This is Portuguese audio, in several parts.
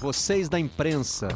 vocês da imprensa.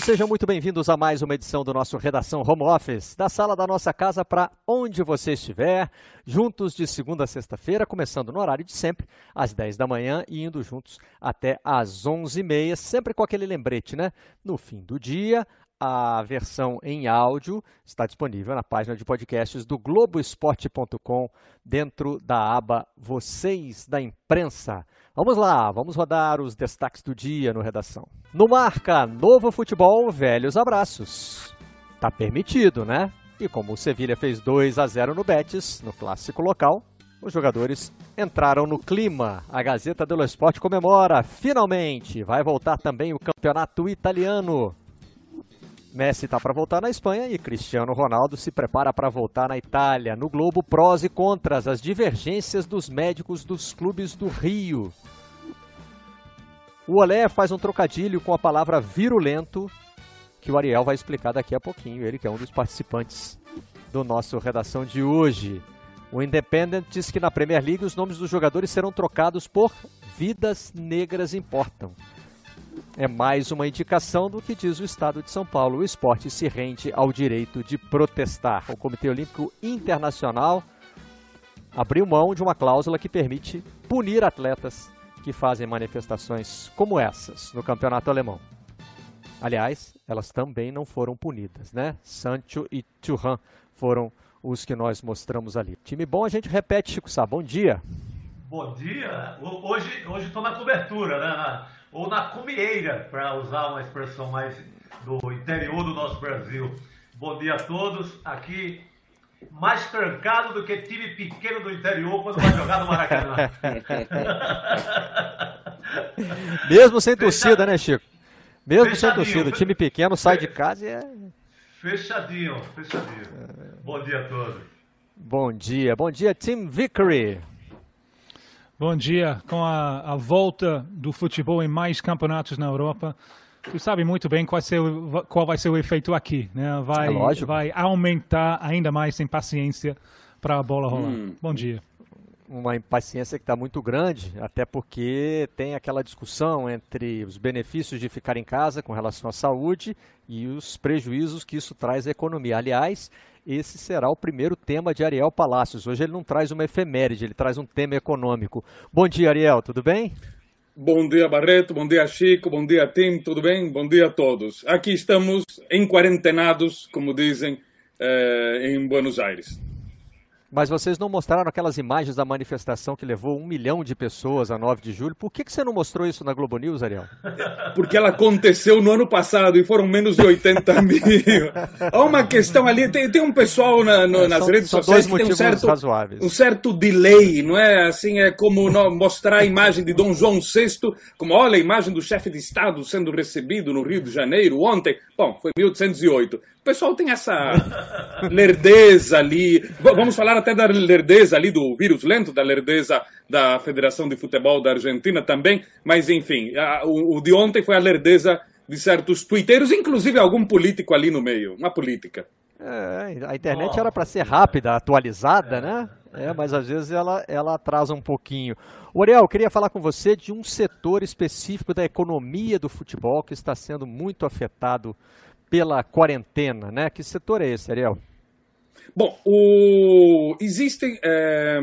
Sejam muito bem-vindos a mais uma edição do nosso Redação Home Office, da sala da nossa casa para onde você estiver, juntos de segunda a sexta-feira, começando no horário de sempre, às 10 da manhã e indo juntos até às 11h30, sempre com aquele lembrete, né? No fim do dia, a versão em áudio está disponível na página de podcasts do Globoesporte.com, dentro da aba Vocês da Imprensa. Vamos lá, vamos rodar os destaques do dia no Redação. No Marca, novo futebol, velhos abraços. Tá permitido, né? E como o Sevilha fez 2 a 0 no Betis, no clássico local, os jogadores entraram no clima. A Gazeta dello Sport comemora, finalmente, vai voltar também o campeonato italiano. Messi está para voltar na Espanha e Cristiano Ronaldo se prepara para voltar na Itália. No Globo, prós e contras, as divergências dos médicos dos clubes do Rio. O Olé faz um trocadilho com a palavra virulento, que o Ariel vai explicar daqui a pouquinho, ele que é um dos participantes do nosso redação de hoje. O Independent diz que na Premier League os nomes dos jogadores serão trocados por Vidas Negras Importam. É mais uma indicação do que diz o Estado de São Paulo. O esporte se rende ao direito de protestar. O Comitê Olímpico Internacional abriu mão de uma cláusula que permite punir atletas que fazem manifestações como essas no campeonato alemão. Aliás, elas também não foram punidas, né? Sancho e Thuram foram os que nós mostramos ali. Time bom, a gente repete, Chico Sá. Bom dia. Bom dia. Hoje estou na cobertura, né? Ou na cumieira, para usar uma expressão mais do interior do nosso Brasil. Bom dia a todos. Aqui, mais trancado do que time pequeno do interior quando vai jogar no Maracanã. Mesmo sem torcida, né, Chico? Mesmo sem torcida, time pequeno sai de casa e é. Fechadinho, fechadinho. Bom dia a todos. Bom dia, bom dia, Tim Vickery. Bom dia. Com a, a, volta do futebol em mais campeonatos na Europa, tu sabe muito bem qual, ser, qual vai ser o efeito aqui. Né? Vai, é vai aumentar ainda mais sem paciência para a bola rolar. Hum. Bom dia. Uma impaciência que está muito grande, até porque tem aquela discussão entre os benefícios de ficar em casa com relação à saúde e os prejuízos que isso traz à economia. Aliás, esse será o primeiro tema de Ariel Palácios. Hoje ele não traz uma efeméride, ele traz um tema econômico. Bom dia, Ariel, tudo bem? Bom dia, Barreto. Bom dia, Chico. Bom dia, Tim. Tudo bem? Bom dia a todos. Aqui estamos em quarentenados, como dizem, eh, em Buenos Aires. Mas vocês não mostraram aquelas imagens da manifestação que levou um milhão de pessoas a 9 de julho. Por que, que você não mostrou isso na Globo News, Ariel? Porque ela aconteceu no ano passado e foram menos de 80 mil. Há uma questão ali, tem, tem um pessoal na, no, é, nas são, redes são sociais que tem um certo, razoáveis. um certo delay, não é? Assim, é como mostrar a imagem de Dom João VI, como olha a imagem do chefe de Estado sendo recebido no Rio de Janeiro ontem. Bom, foi 1808. O pessoal tem essa lerdeza ali. Vamos falar até da lerdeza ali do vírus lento, da lerdeza da Federação de Futebol da Argentina também. Mas, enfim, a, o, o, de ontem foi a lerdeza de certos twitteiros, inclusive algum político ali no meio. Uma política. É, a internet oh. era para ser rápida, atualizada, né? É, mas às vezes ela, ela atrasa um pouquinho. Oriel, eu queria falar com você de um setor específico da economia do futebol que está sendo muito afetado pela quarentena, né? Que setor é esse, Ariel? Bom, o... existe é,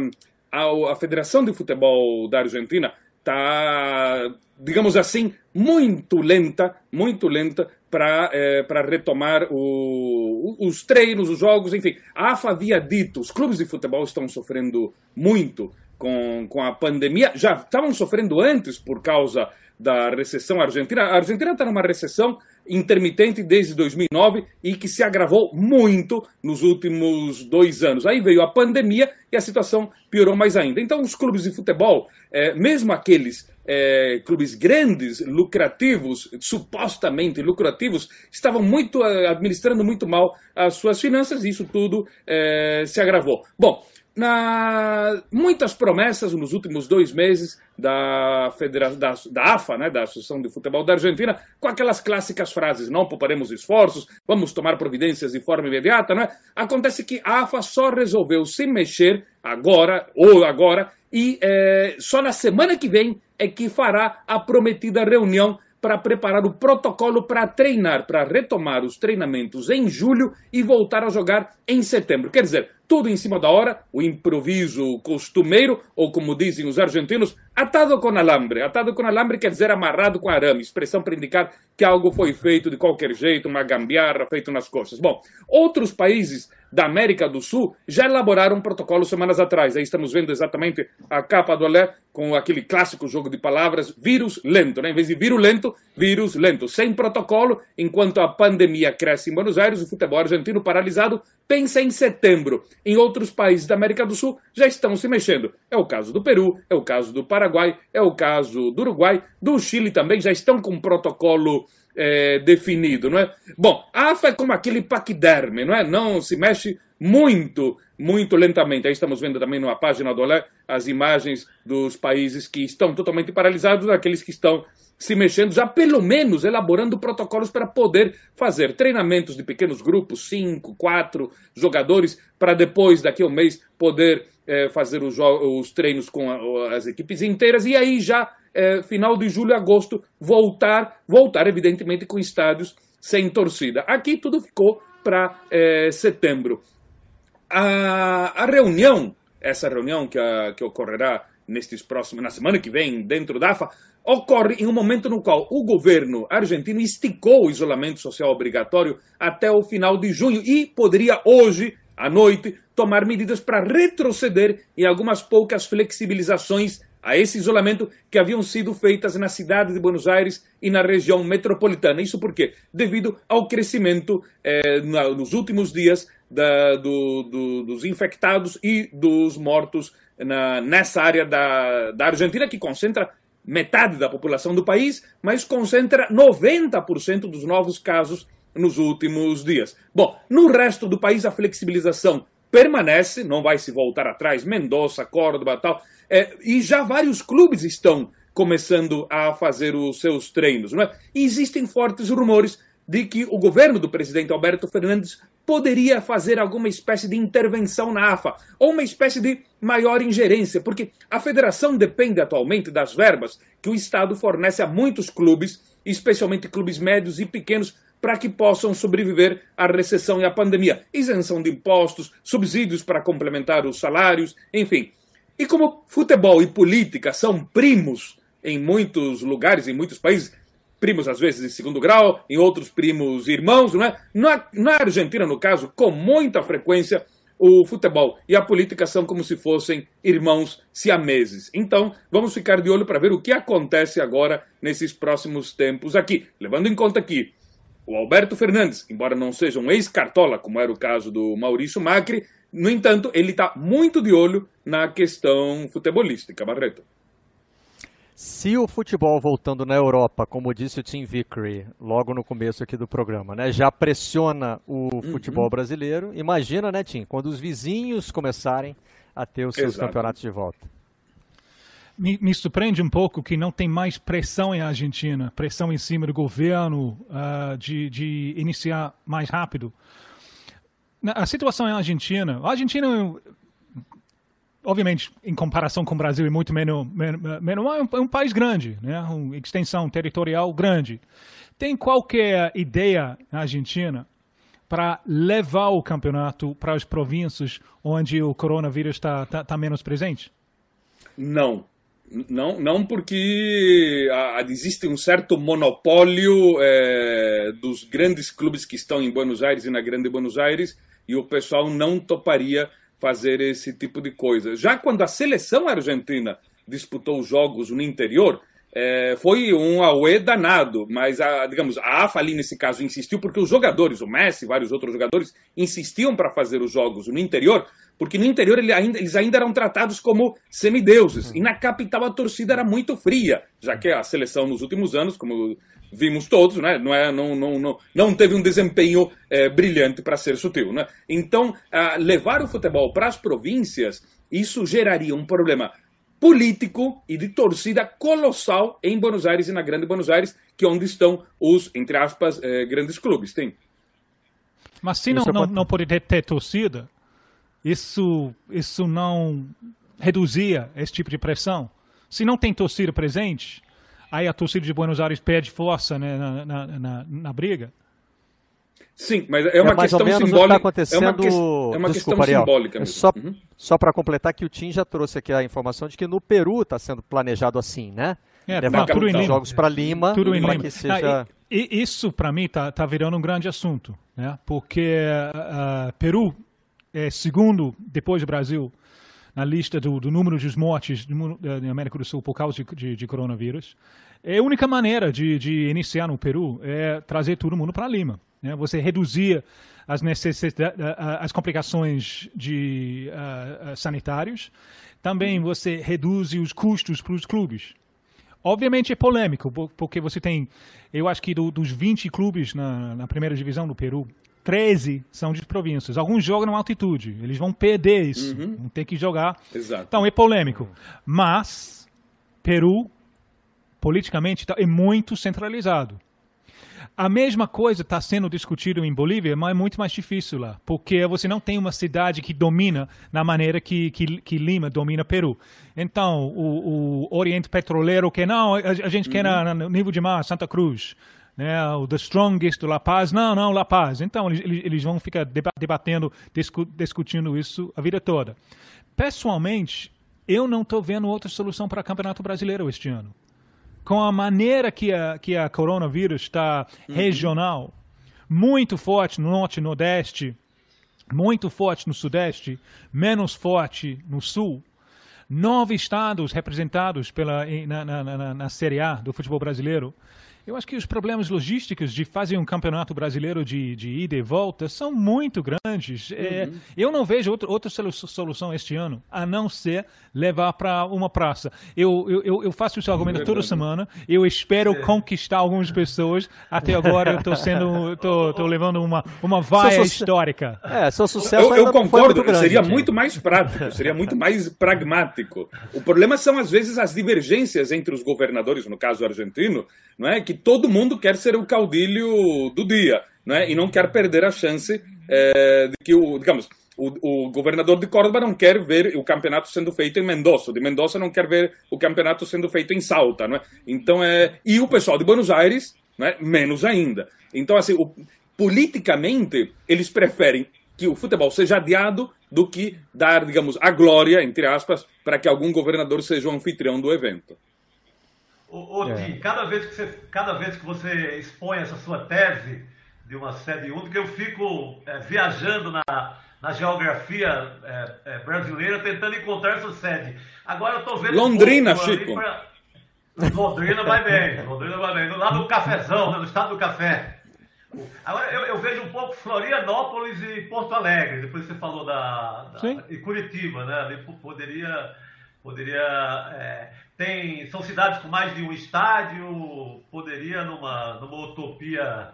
a, a Federação de Futebol da Argentina está, digamos assim, muito lenta, muito lenta para é, retomar o, os treinos, os jogos, enfim. A AFA havia dito, os clubes de futebol estão sofrendo muito com, com a pandemia, já estavam sofrendo antes por causa da recessão argentina. A Argentina está numa recessão intermitente desde 2009 e que se agravou muito nos últimos dois anos. Aí veio a pandemia e a situação piorou mais ainda. Então, os clubes de futebol, é, mesmo aqueles é, clubes grandes, lucrativos, supostamente lucrativos, estavam muito é, administrando muito mal as suas finanças e isso tudo é, se agravou. Bom, na, muitas promessas nos últimos dois meses da, federa da, da, AFA, né, da Associação de Futebol da Argentina, com aquelas clássicas frases: não pouparemos esforços, vamos tomar providências de forma imediata. Né? Acontece que a AFA só resolveu se mexer agora, ou agora, e é, só na semana que vem é que fará a prometida reunião para preparar o protocolo para treinar, para retomar os treinamentos em julho e voltar a jogar em setembro. Quer dizer, tudo em cima da hora, o improviso costumeiro, ou como dizem os argentinos, atado com alambre. Atado com alambre quer dizer amarrado com arame, expressão para indicar que algo foi feito de qualquer jeito, uma gambiarra feito nas costas. Bom, outros países da América do Sul já elaboraram um protocolo semanas atrás. Aí estamos vendo exatamente a capa do Olé com aquele clássico jogo de palavras, vírus lento, né? Em vez de virulento, vírus lento. Sem protocolo, enquanto a pandemia cresce em Buenos Aires, o futebol argentino paralisado pensa em setembro. Em outros países da América do Sul já estão se mexendo. É o caso do Peru, é o caso do Paraguai, é o caso do Uruguai, do Chile também já estão com protocolo é, definido, não é? Bom, a AFA é como aquele paquiderme, não é? Não se mexe muito, muito lentamente. Aí estamos vendo também numa página do Olé as imagens dos países que estão totalmente paralisados, daqueles que estão se mexendo, já pelo menos elaborando protocolos para poder fazer treinamentos de pequenos grupos, cinco, quatro jogadores, para depois, daqui a um mês, poder é, fazer os, os, treinos com a, as equipes inteiras e aí já, é, final de julho, agosto, voltar, voltar evidentemente com estádios sem torcida. Aqui tudo ficou para é, setembro. A, a reunião, essa reunião que, a, que ocorrerá nestes próximos, na semana que vem, dentro da AFA, ocorre em um momento no qual o governo argentino esticou o isolamento social obrigatório até o final de junho e poderia hoje, à noite, tomar medidas para retroceder em algumas poucas flexibilizações a esse isolamento que haviam sido feitas na cidade de Buenos Aires e na região metropolitana. Isso porque, devido ao crescimento eh, nos últimos dias da, do, do, dos infectados e dos mortos na, nessa área da, da Argentina, que concentra metade da população do país, mas concentra 90% dos novos casos nos últimos dias. Bom, no resto do país a flexibilização permanece, não vai se voltar atrás, Mendoza, Córdoba tal, é, e já vários clubes estão começando a fazer os seus treinos. Não é? E existem fortes rumores de que o governo do presidente Alberto Fernandes poderia fazer alguma espécie de intervenção na AFA, ou uma espécie de maior ingerência, porque a federação depende atualmente das verbas que o Estado fornece a muitos clubes, especialmente clubes médios e pequenos, para que possam sobreviver à recessão e à pandemia. Isenção de impostos, subsídios para complementar os salários, enfim. E como futebol e política são primos em muitos lugares, em muitos países, primos às vezes de segundo grau, em outros primos irmãos, não é? Na, na Argentina, no caso, com muita frequência, o futebol e a política são como se fossem irmãos siameses. Então, vamos ficar de olho para ver o que acontece agora nesses próximos tempos aqui, levando em conta que o Alberto Fernandes, embora não seja um ex-cartola, como era o caso do Maurício Macri, no entanto, ele está muito de olho na questão futebolística, Barreto. Se o futebol voltando na Europa, como disse o Tim Vickery logo no começo aqui do programa, né, já pressiona o uhum. futebol brasileiro, imagina, né, Tim, quando os vizinhos começarem a ter os seus Exato. campeonatos de volta. Me, me, surpreende um pouco que não tem mais pressão em Argentina, pressão em cima do governo uh, de, de iniciar mais rápido. A situação em Argentina, a Argentina obviamente, em comparação com o Brasil, é muito menos, menos é um, país grande, né? uma extensão territorial grande. Tem qualquer ideia na Argentina para levar o campeonato para as províncias onde o coronavírus está tá, tá menos presente? Não. Não, não porque existe um certo monopólio é, dos grandes clubes que estão em Buenos Aires e na Grande Buenos Aires e o pessoal não toparia fazer esse tipo de coisa. Já quando a seleção argentina disputou jogos no interior, é, foi um auê danado, mas a, digamos, a AFA ali nesse caso insistiu porque os jogadores, o Messi e vários outros jogadores, insistiam para fazer os jogos no interior, porque no interior ele ainda, eles ainda eram tratados como semideuses, e na capital a torcida era muito fria, já que a seleção nos últimos anos, como vimos todos, né, não, é, não, não, não, não teve um desempenho é, brilhante para ser sutil. Né? Então, levar o futebol para as províncias, isso geraria um problema político e de torcida colossal em Buenos Aires e na Grande Buenos Aires, que é onde estão os, entre aspas, eh, grandes clubes. Tem. Mas se não, não, não poder ter torcida, isso, isso não reduzia esse tipo de pressão? Se não tem torcida presente, aí a torcida de Buenos Aires perde força né, na, na, na, na briga? Sim, mas é uma é questão tá simbólica. acontecendo... É uma, que... é uma Desculpa, questão simbólica mesmo. Só, uhum. só para completar que o Tim já trouxe aqui a informação de que no Peru está sendo planejado assim, né? É, Levar tudo em jogos para Lima, tudo em Lima. Seja... Ah, e, e isso para mim tá, tá virando um grande assunto, né? Porque uh, Peru é segundo depois do Brasil na lista do, do número de mortes na América do Sul por causa de, de, de coronavírus. É a única maneira de, de iniciar no Peru é trazer todo mundo para Lima. Né? Você reduzir as, as complicações de uh, sanitários. Também você reduz os custos para os clubes. Obviamente é polêmico, porque você tem, eu acho que do, dos 20 clubes na, na, primeira divisão do Peru, 13 são de províncias. Alguns jogam na altitude, eles vão perder isso, uhum. vão ter que jogar. Exato. Então é polêmico. Mas Peru, politicamente, tá, é muito centralizado. A mesma coisa está sendo discutido em Bolívia, mas é muito mais difícil lá, porque você não tem uma cidade que domina na maneira que, que, que Lima domina Peru. Então, o, o Oriente Petroleiro que não, a, a gente uhum. quer na, no nível de mar, Santa Cruz. Né, o The Strongest do La Paz, não, não, La Paz. Então, eles, eles vão ficar debatendo, discu discutindo isso a vida toda. Pessoalmente, eu não estou vendo outra solução para o Campeonato Brasileiro este ano com a maneira que a, que a coronavírus está uhum. regional, muito forte no norte e nordeste, muito forte no sudeste, menos forte no sul, nove estados representados pela, na, na, na, na Série A do futebol brasileiro, eu acho que os problemas logísticos de fazer um campeonato brasileiro de, de ida e volta são muito grandes. É, uhum. eu não vejo outro, outra solução este ano a não ser levar para uma praça. Eu, eu, eu faço esse argumento toda semana. Eu espero é. conquistar algumas pessoas. Até agora eu estou sendo, tô, tô levando uma, uma vaia histórica. É, seu sucesso Eu, eu concordo. Muito grande, seria muito mais prático, seria muito mais pragmático. O problema são às vezes as divergências entre os governadores, no caso argentino, não é? Que todo mundo quer ser o caudilho do dia, não é? E não quer perder a chance é, de que o, digamos, o, o, governador de Córdoba não quer ver o campeonato sendo feito em Mendoza, de Mendoza não quer ver o campeonato sendo feito em Salta, não é? Então é e o pessoal de Buenos Aires, não é? Menos ainda. Então assim, o, politicamente eles preferem que o futebol seja adiado do que dar, digamos, a glória, entre aspas, para que algum governador seja o anfitrião do evento. Ô, ô é. Tim, cada vez, que você, cada vez que você expõe essa sua tese de uma sede única, eu fico é, viajando na, na geografia é, é, brasileira tentando encontrar essa sede. Agora eu estou vendo. Londrina, um Chico. Pra... Londrina vai bem, Londrina vai bem. Lá no cafezão, no estado do café. Agora eu, eu, vejo um pouco Florianópolis e Porto Alegre, depois você falou da, da e Curitiba, né? Ali poderia, poderia é, tem, são cidades com mais de um estádio, poderia numa, numa utopia.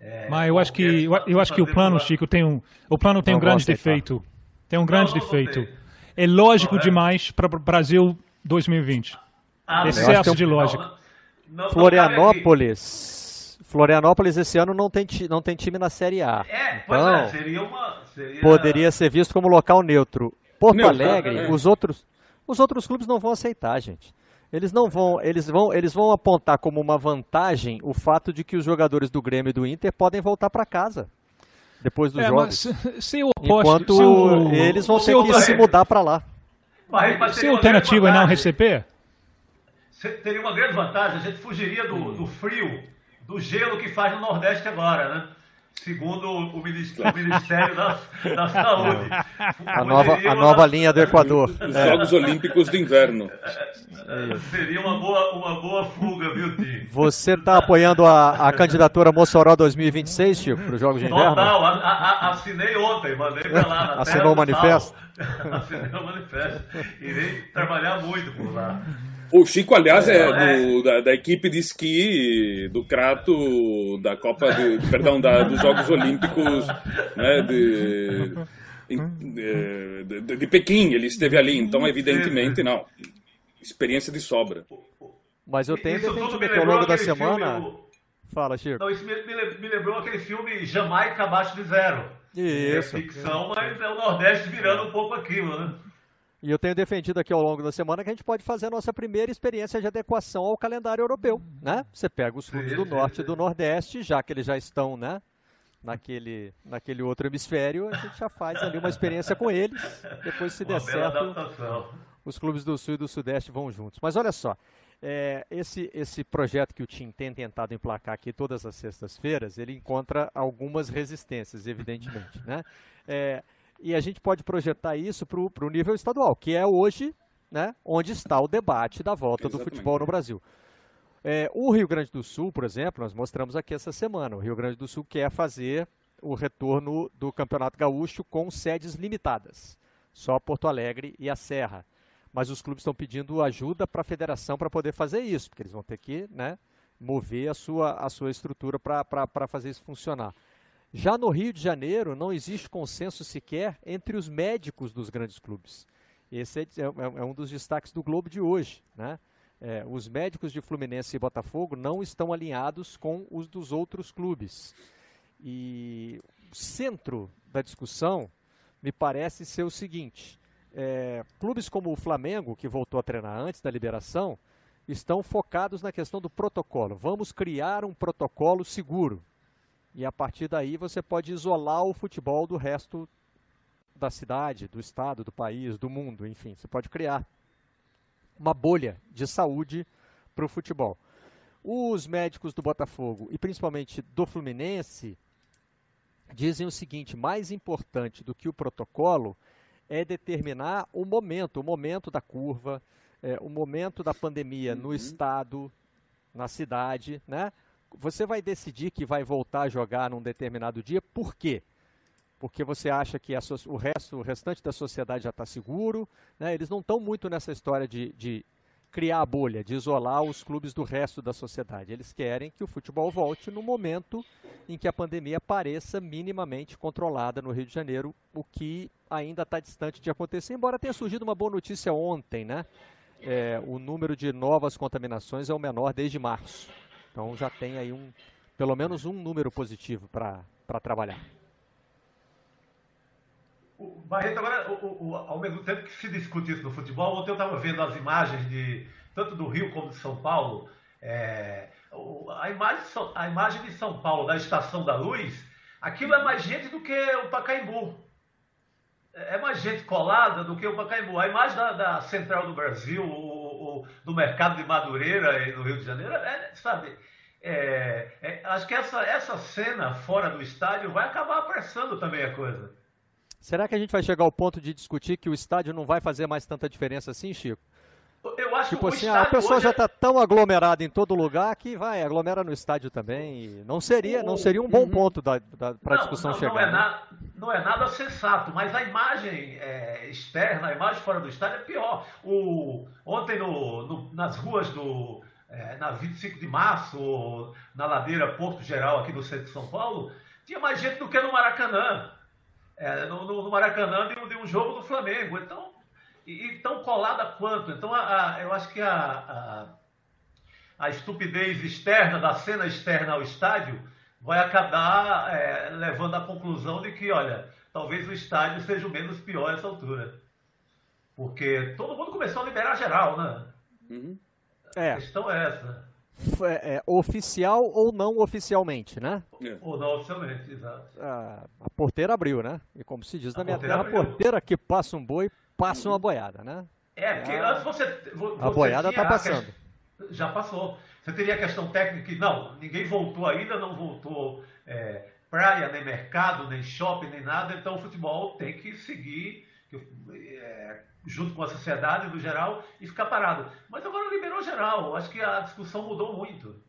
É, Mas eu acho que eu, eu acho que o plano, uma... Chico, tem um o plano tem não um grande defeito. Tem um grande não, não defeito. É lógico é. demais para o Brasil 2020. Ah, Excesso de lógica. Florianópolis. Florianópolis esse ano não tem, não tem time na Série A. É, então, pois é, seria uma. Seria... Poderia ser visto como local neutro. Porto neutro, Alegre, é. os outros. Os outros clubes não vão aceitar, gente. Eles não vão, eles vão, eles vão apontar como uma vantagem o fato de que os jogadores do Grêmio e do Inter podem voltar para casa depois dos é, jogos. se, o oposto, enquanto eles vão ter que se mudar para lá. Mas, mas se a alternativa não receber, teria uma grande vantagem. A gente fugiria do, do frio, do gelo que faz no Nordeste agora, né? Segundo o Ministério da, da Saúde. A nova, a nova linha do Equador. Os é. Jogos Olímpicos de Inverno. Seria uma boa, uma boa fuga, viu, Tim? Você está apoiando a, a candidatura Mossoró 2026, Chico, para os Jogos de Inverno? Total, a, a, assinei ontem, mandei para lá. Na Assinou o manifesto? assinei o manifesto. Irei trabalhar muito por lá. O Chico, aliás, é, é do, da, da, equipe de esqui do Crato da Copa, de, perdão, da, dos Jogos Olímpicos né, de, de, de, de, Pequim. Ele esteve ali, então evidentemente não. Experiência de sobra. Mas eu tenho defendido que ao longo da semana. Filme, Fala, Chico. Não, isso me, me, lembrou aquele filme Jamaica abaixo de zero. Isso. É ficção, mas é o Nordeste virando um pouco aquilo, né? E eu tenho defendido aqui ao longo da semana que a gente pode fazer a nossa primeira experiência de adequação ao calendário europeu, né? Você pega os clubes do norte e do nordeste, já que eles já estão, né? Naquele, naquele outro hemisfério, a gente já faz ali uma experiência com eles. Depois, se der certo, adaptação. os clubes do sul e do sudeste vão juntos. Mas olha só, é, esse, esse projeto que o TIM tem tentado emplacar aqui todas as sextas-feiras, ele encontra algumas resistências, evidentemente, né? É, e a gente pode projetar isso para o nível estadual, que é hoje né, onde está o debate da volta Exatamente. do futebol no Brasil. É, o Rio Grande do Sul, por exemplo, nós mostramos aqui essa semana. O Rio Grande do Sul quer fazer o retorno do Campeonato Gaúcho com sedes limitadas, só Porto Alegre e a Serra. Mas os clubes estão pedindo ajuda para a federação para poder fazer isso, porque eles vão ter que né, mover a sua, a sua estrutura para fazer isso funcionar. Já no Rio de Janeiro, não existe consenso sequer entre os médicos dos grandes clubes. Esse é, é, é um dos destaques do Globo de hoje. Né? É, os médicos de Fluminense e Botafogo não estão alinhados com os dos outros clubes. E o centro da discussão me parece ser o seguinte: é, clubes como o Flamengo, que voltou a treinar antes da liberação, estão focados na questão do protocolo. Vamos criar um protocolo seguro. E a partir daí você pode isolar o futebol do resto da cidade, do estado, do país, do mundo, enfim. Você pode criar uma bolha de saúde para o futebol. Os médicos do Botafogo e principalmente do Fluminense dizem o seguinte: mais importante do que o protocolo é determinar o momento, o momento da curva, é, o momento da pandemia uhum. no estado, na cidade, né? Você vai decidir que vai voltar a jogar num determinado dia, por quê? Porque você acha que so o, resto, o restante da sociedade já está seguro, né? eles não estão muito nessa história de, de criar a bolha, de isolar os clubes do resto da sociedade. Eles querem que o futebol volte no momento em que a pandemia pareça minimamente controlada no Rio de Janeiro, o que ainda está distante de acontecer, embora tenha surgido uma boa notícia ontem, né? É, o número de novas contaminações é o menor desde março. Então já tem aí um, pelo menos um número positivo para trabalhar. O Barreto, agora, o, o, ao mesmo tempo que se discute isso no futebol, ontem eu estava vendo as imagens de tanto do Rio como de São Paulo. É, a, imagem, a imagem de São Paulo, da Estação da Luz, aquilo é mais gente do que o Pacaembu. É, é mais gente colada do que o Pacaembu. A imagem da, da Central do Brasil, o, o, do mercado de Madureira no Rio de Janeiro, é, sabe, é, é, acho que essa, essa cena fora do estádio vai acabar apressando também a coisa. Será que a gente vai chegar ao ponto de discutir que o estádio não vai fazer mais tanta diferença assim, Chico? Eu acho tipo que assim, a pessoa já está é tão aglomerada em todo lugar que vai, aglomera no estádio também. não seria, não seria um bom uhum. ponto para a discussão não, chegar. Não é, né? nada, não é nada sensato, mas a imagem é, externa, a imagem fora do estádio é pior. O, ontem no, no, nas ruas do. É, na 25 de março, na ladeira Porto Geral, aqui no centro de São Paulo, tinha mais gente do que no Maracanã. É, no, no, Maracanã de um, de um jogo do Flamengo. Então, e, tão colada quanto. Então, a, a, eu acho que a, a, a, estupidez externa, da cena externa ao estádio, vai acabar é, levando à conclusão de que, olha, talvez o estádio seja o menos pior a essa altura. Porque todo mundo começou a liberar geral, né? Uhum. É. A questão é essa. É, é, oficial ou não oficialmente, né? É. Ou não oficialmente, exato. Ah, a porteira abriu, né? E como se diz na minha terra, a porteira que passa um boi passa uma boiada, né? É, porque a, antes você, você. A boiada está passando. já passou. Você teria a questão técnica que, não, ninguém voltou ainda, não voltou é, praia, nem mercado, nem shopping, nem nada, então o futebol tem que seguir é, junto com a sociedade no geral e ficar parado. Mas agora liberou geral, acho que a discussão mudou muito.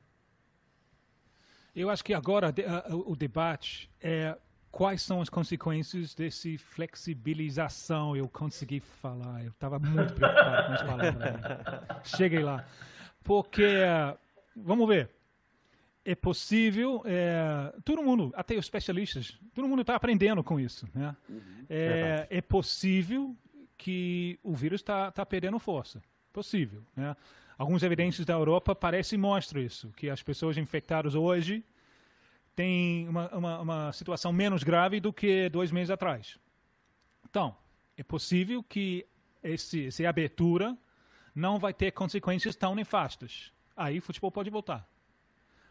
Eu acho que agora o debate é quais são as consequências desse flexibilização. Eu consegui falar, eu estava muito preocupado com as palavras. Cheguei lá. Porque, vamos ver, é possível, é, todo mundo, até os especialistas, todo mundo está aprendendo com isso. Né? Uhum, é, é, possível que o vírus está tá perdendo força. Possível. Né? Algumas evidências da Europa parecem mostrar isso, que as pessoas infectadas hoje têm uma, uma, uma situação menos grave do que dois meses atrás. Então, é possível que esse, essa abertura não vai ter consequências tão nefastas. Aí o futebol pode voltar.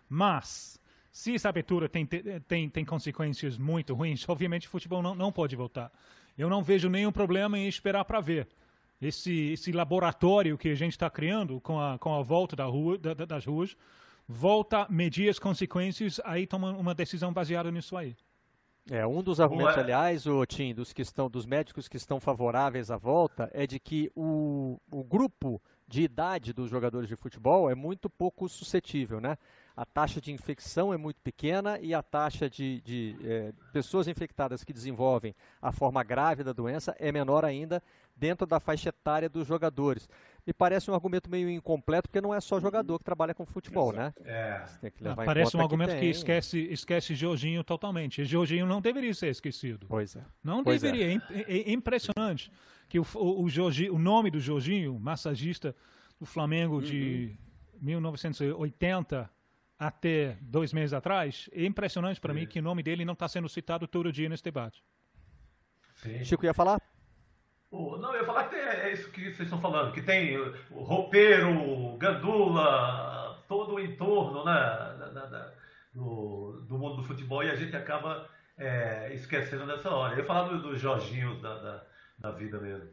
Mas, se essa abertura tem, tem, tem consequências muito ruins, obviamente o futebol não, não pode voltar. Eu não vejo nenhum problema em esperar para ver esse, esse laboratório que a gente está criando com a, com a volta da rua, da, das ruas, volta medir as consequências, aí toma uma decisão baseada nisso aí. É, um dos argumentos, aliás, o Tim, dos, que estão, dos médicos que estão favoráveis à volta, é de que o, o grupo de idade dos jogadores de futebol é muito pouco suscetível, né? a taxa de infecção é muito pequena e a taxa de, de é, pessoas infectadas que desenvolvem a forma grave da doença é menor ainda dentro da faixa etária dos jogadores. Me parece um argumento meio incompleto, porque não é só jogador que trabalha com futebol, né? É. Parece um argumento que, que, esquece, esquece Jorginho totalmente. E Jorginho não deveria ser esquecido. Pois é. Não pois deveria. É. É, é. impressionante que o, o, o, Jorginho, o nome do Jorginho, massagista do Flamengo uhum. de 1980 até dois meses atrás, é impressionante para mim que o nome dele não está sendo citado todo dia nesse debate. Sim. Chico ia falar? Não, eu ia falar que é isso que vocês estão falando, que tem o roupeiro, gandula, todo o entorno né, da, da, da, do, do, mundo do futebol e a gente acaba é, esquecendo nessa hora. Eu ia falar do, do Jorginho da, da, vida mesmo.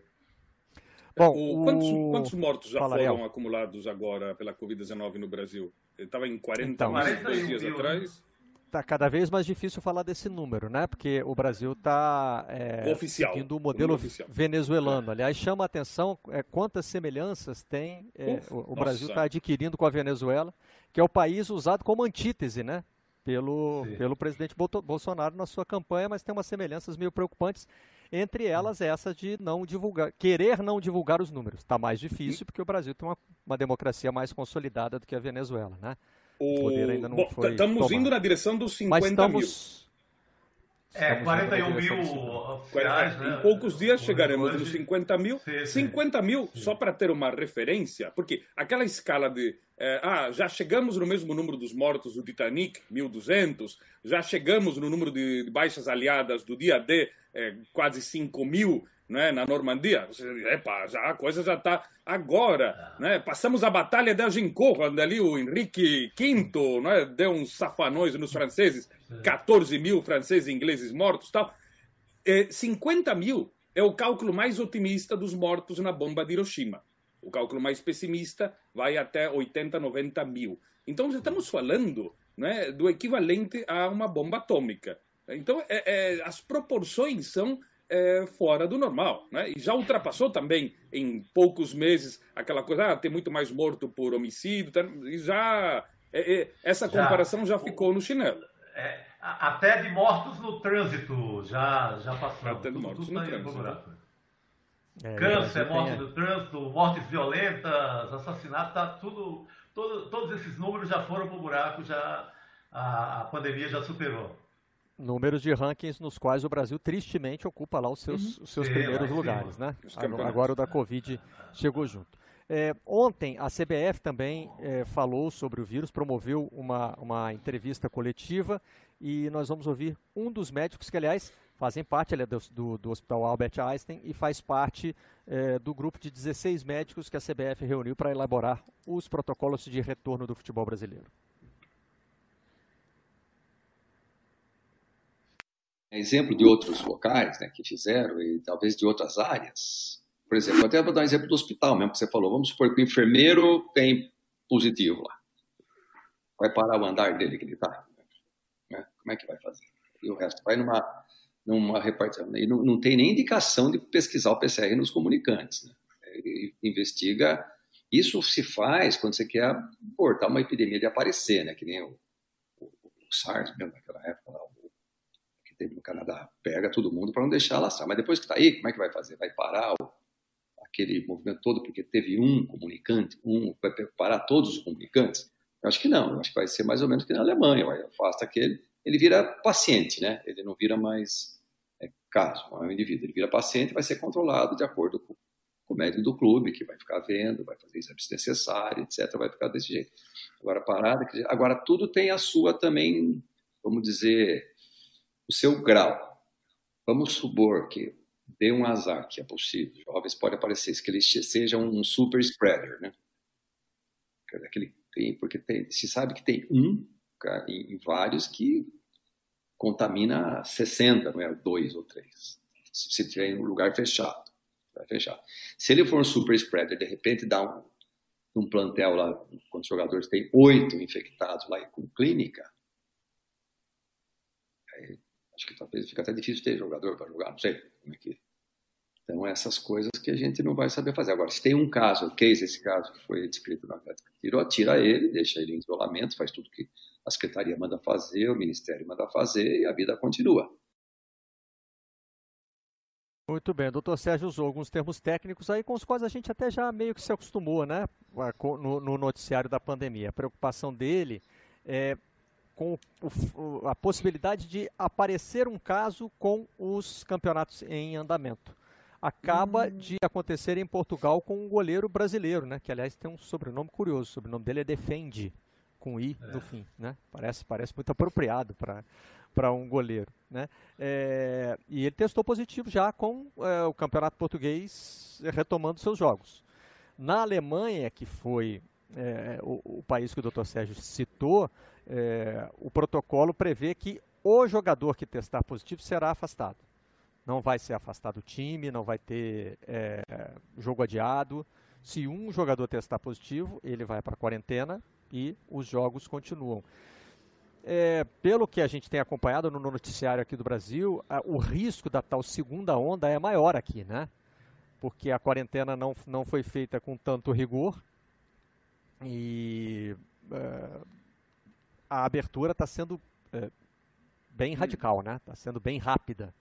Bom, o, quantos, quantos, mortos já foram acumulados agora pela Covid-19 no Brasil? estava em 40 então, dois dias mil, atrás. Está cada vez mais difícil falar desse número, né? Porque o Brasil está é, seguindo o modelo o venezuelano. Aliás, chama a atenção é, quantas semelhanças tem é, Uf, o, o Brasil está adquirindo com a Venezuela, que é o país usado como antítese, né? Pelo, pelo presidente Bolsonaro na sua campanha, mas tem umas semelhanças meio preocupantes entre elas essa de não divulgar, querer não divulgar os números. Está mais difícil porque o Brasil tem uma, uma democracia mais consolidada do que a Venezuela, né? O, poder ainda não Bom, foi Estamos tomado. indo na direção dos 50 estamos... mil. É, 41 mil oficiais, né? Em poucos dias chegaremos nos 50 mil. Sim, sim. 50 mil, sim. só para ter uma referência, porque aquela escala de. É, ah, já chegamos no mesmo número dos mortos do Titanic, 1.200, já chegamos no número de baixas aliadas do dia D, é, quase 5 mil né, na Normandia. Você, epa, já, a coisa já está agora. Né? Passamos a Batalha de Agincourt, quando ali o Henrique V né, deu uns safanões nos franceses, 14 mil franceses e ingleses mortos tal. É, 50 mil é o cálculo mais otimista dos mortos na bomba de Hiroshima. O cálculo mais pessimista vai até 80, 90 mil. Então, já estamos falando né, do equivalente a uma bomba atômica. Então, é, é, as proporções são é, fora do normal. Né? E já ultrapassou também, em poucos meses, aquela coisa, ah, tem muito mais morto por homicídio, tá? e já. É, é, essa comparação já, já ficou no chinelo. É, até de mortos no trânsito já, já passou. Até de mortos tudo, tudo no trânsito. Né? É, Câncer, morte no trânsito, mortes violentas, assassinatos, tá tudo, todo, todos esses números já foram para o buraco, já, a, a pandemia já superou números de rankings nos quais o Brasil tristemente ocupa lá os seus, uhum. os seus primeiros lugares, né? Agora o da Covid chegou junto. É, ontem a CBF também é, falou sobre o vírus, promoveu uma, uma entrevista coletiva e nós vamos ouvir um dos médicos que, aliás, fazem parte ele é do, do, do Hospital Albert Einstein e faz parte é, do grupo de 16 médicos que a CBF reuniu para elaborar os protocolos de retorno do futebol brasileiro. Exemplo de outros locais né, que fizeram e talvez de outras áreas. Por exemplo, até vou dar um exemplo do hospital mesmo que você falou. Vamos supor que o enfermeiro tem positivo lá. Vai parar o andar dele que ele está. Né? Como é que vai fazer? e o resto vai numa, numa repartição. E não, não tem nem indicação de pesquisar o PCR nos comunicantes. Né? investiga. Isso se faz quando você quer cortar uma epidemia de aparecer, né? que nem o, o, o SARS mesmo, naquela época lá, no Canadá. Pega todo mundo para não deixar laçar. Mas depois que está aí, como é que vai fazer? Vai parar o, aquele movimento todo porque teve um comunicante, um, vai parar todos os comunicantes? Eu acho que não, eu acho que vai ser mais ou menos que na Alemanha, vai, afasta aquele, ele vira paciente, né? Ele não vira mais é, caso, é um indivíduo, ele vira paciente vai ser controlado de acordo com, com o médico do clube, que vai ficar vendo, vai fazer exames necessários, etc, vai ficar desse jeito. Agora, parada, agora tudo tem a sua também, vamos dizer, o seu grau. Vamos supor que dê um azar, que é possível, jovens pode aparecer, que ele seja um super spreader, né? Aquele tem, porque tem, se sabe que tem um em, vários que contamina 60, não é? Dois ou três. Se você tiver em um lugar fechado, vai fechar. Se ele for um super spreader, de repente dá um, um plantel lá, quando os jogadores têm oito infectados lá com clínica, acho que talvez fica até difícil ter jogador para jogar, não sei como é que então, essas coisas que a gente não vai saber fazer. Agora, se tem um caso, um case, esse caso que foi descrito Atlético tirou, tira ele, deixa ele em isolamento, faz tudo que a Secretaria manda fazer, o Ministério manda fazer e a vida continua. Muito bem, o doutor Sérgio usou alguns termos técnicos aí com os quais a gente até já meio que se acostumou, né, no, no noticiário da pandemia. A preocupação dele é com o, a possibilidade de aparecer um caso com os campeonatos em andamento acaba hum. de acontecer em Portugal com um goleiro brasileiro, né? Que aliás tem um sobrenome curioso. O sobrenome dele é Defende, com I é. no fim, né? Parece, parece muito apropriado para para um goleiro, né? É, e ele testou positivo já com é, o campeonato português retomando seus jogos. Na Alemanha, que foi é, o, o, país que o Dr. Sérgio citou, é, o protocolo prevê que o jogador que testar positivo será afastado não vai ser afastado do time, não vai ter é, jogo adiado. Se um jogador testar positivo, ele vai para a quarentena e os jogos continuam. É, pelo que a gente tem acompanhado no noticiário aqui do Brasil, a, o risco da tal segunda onda é maior aqui, né? Porque a quarentena não, não foi feita com tanto rigor e é, a abertura está sendo é, bem radical, né? Está sendo bem rápida.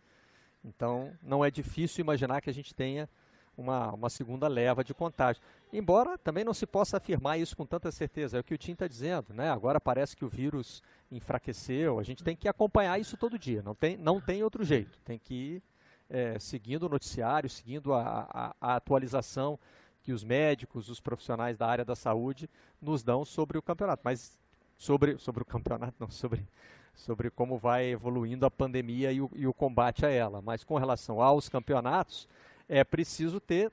Então, não é difícil imaginar que a gente tenha uma, uma segunda leva de contágio. Embora também não se possa afirmar isso com tanta certeza, é o que o Tim está dizendo, né? Agora parece que o vírus enfraqueceu, a gente tem que acompanhar isso todo dia, não tem, não tem outro jeito, tem que ir é, seguindo o noticiário, seguindo a, a, a atualização que os médicos, os profissionais da área da saúde nos dão sobre o campeonato, mas sobre, sobre o campeonato, não, sobre sobre como vai evoluindo a pandemia e o, e o combate a ela. Mas com relação aos campeonatos, é preciso ter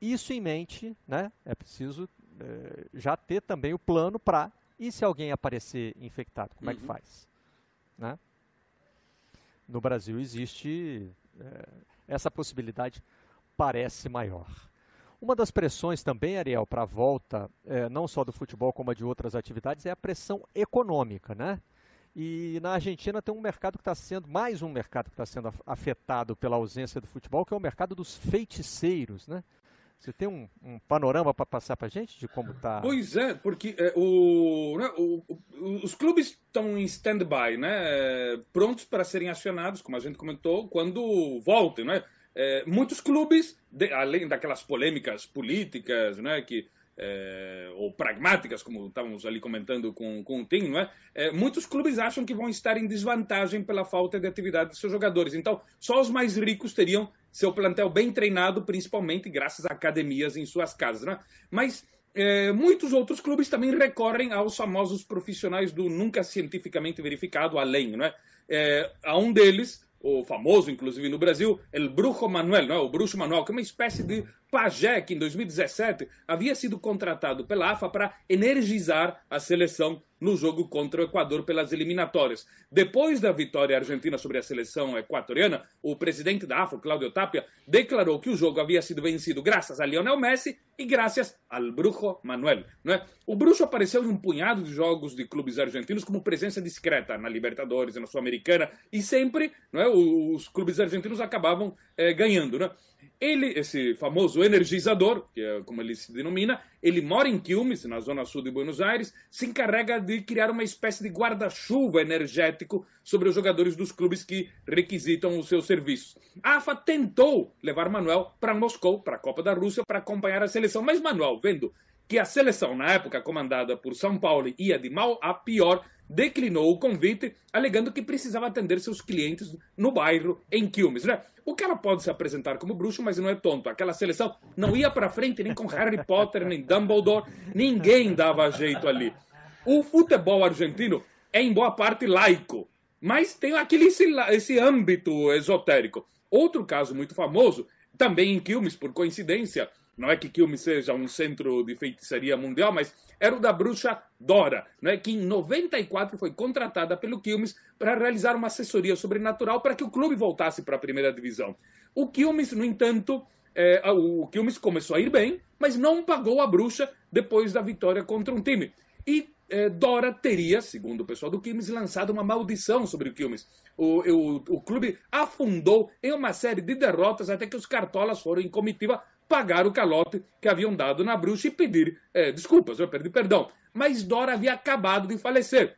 isso em mente, né? É preciso é, já ter também o plano para e se alguém aparecer infectado, como uhum. é que uhum. faz, né? No Brasil existe é, essa possibilidade parece maior. Uma das pressões também, Ariel, para a volta, é, não só do futebol como a de outras atividades, é a pressão econômica, né? E na Argentina tem um mercado que está sendo, mais um mercado que está sendo afetado pela ausência do futebol, que é o mercado dos feiticeiros, né? Você tem um, um panorama para passar para a gente de como está? Pois é, porque é, o, né, o, os clubes estão em stand-by, né, prontos para serem acionados, como a gente comentou, quando voltem. Né? É, muitos clubes, de, além daquelas polêmicas políticas né, que é, ou pragmáticas, como estávamos ali comentando com, com o Tim, não é? Muitos clubes acham que vão estar em desvantagem pela falta de atividade de seus jogadores. Então, só os mais ricos teriam seu plantel bem treinado, principalmente graças a academias em suas casas. Não é? Mas é, muitos outros clubes também recorrem aos famosos profissionais do nunca cientificamente verificado além. Não é? É, a um deles, o famoso, inclusive no Brasil, El Brujo Manuel, não é? o Bruxo Manuel, que é uma espécie de Pajé, que em 2017 havia sido contratado pela AFA para energizar a seleção no jogo contra o Equador pelas eliminatórias. Depois da vitória argentina sobre a seleção equatoriana, o presidente da AFA, Claudio Tapia, declarou que o jogo havia sido vencido graças a Lionel Messi e graças ao Brujo Manuel. Não é? O Bruxo apareceu em um punhado de jogos de clubes argentinos como presença discreta na Libertadores, na Sul-Americana, e sempre não é, os clubes argentinos acabavam é, ganhando. Não é? Ele, esse famoso energizador, que é como ele se denomina, ele mora em Quilmes, na zona sul de Buenos Aires, se encarrega de criar uma espécie de guarda-chuva energético sobre os jogadores dos clubes que requisitam os seus serviços. A AFA tentou levar Manuel para Moscou, para a Copa da Rússia, para acompanhar a seleção, mas Manuel, vendo que a seleção, na época comandada por São Paulo, ia de mal a pior, declinou o convite, alegando que precisava atender seus clientes no bairro em Quilmes. Né? O cara pode se apresentar como bruxo, mas não é tonto. Aquela seleção não ia para frente nem com Harry Potter, nem Dumbledore, ninguém dava jeito ali. O futebol argentino é em boa parte laico, mas tem aquele esse, esse âmbito esotérico. Outro caso muito famoso, também em Quilmes, por coincidência, não é que Quilmes seja um centro de feitiçaria mundial, mas era o da bruxa Dora, né, que em 94 foi contratada pelo Quilmes para realizar uma assessoria sobrenatural para que o clube voltasse para a primeira divisão. O Quilmes, no entanto, é, o Quilmes começou a ir bem, mas não pagou a bruxa depois da vitória contra um time. E é, Dora teria, segundo o pessoal do Quilmes, lançado uma maldição sobre o Quilmes. O, o, o clube afundou em uma série de derrotas até que os cartolas foram em comitiva pagar o calote que haviam dado na bruxa e pedir é, desculpas, eu perdi perdão. Mas Dora havia acabado de falecer.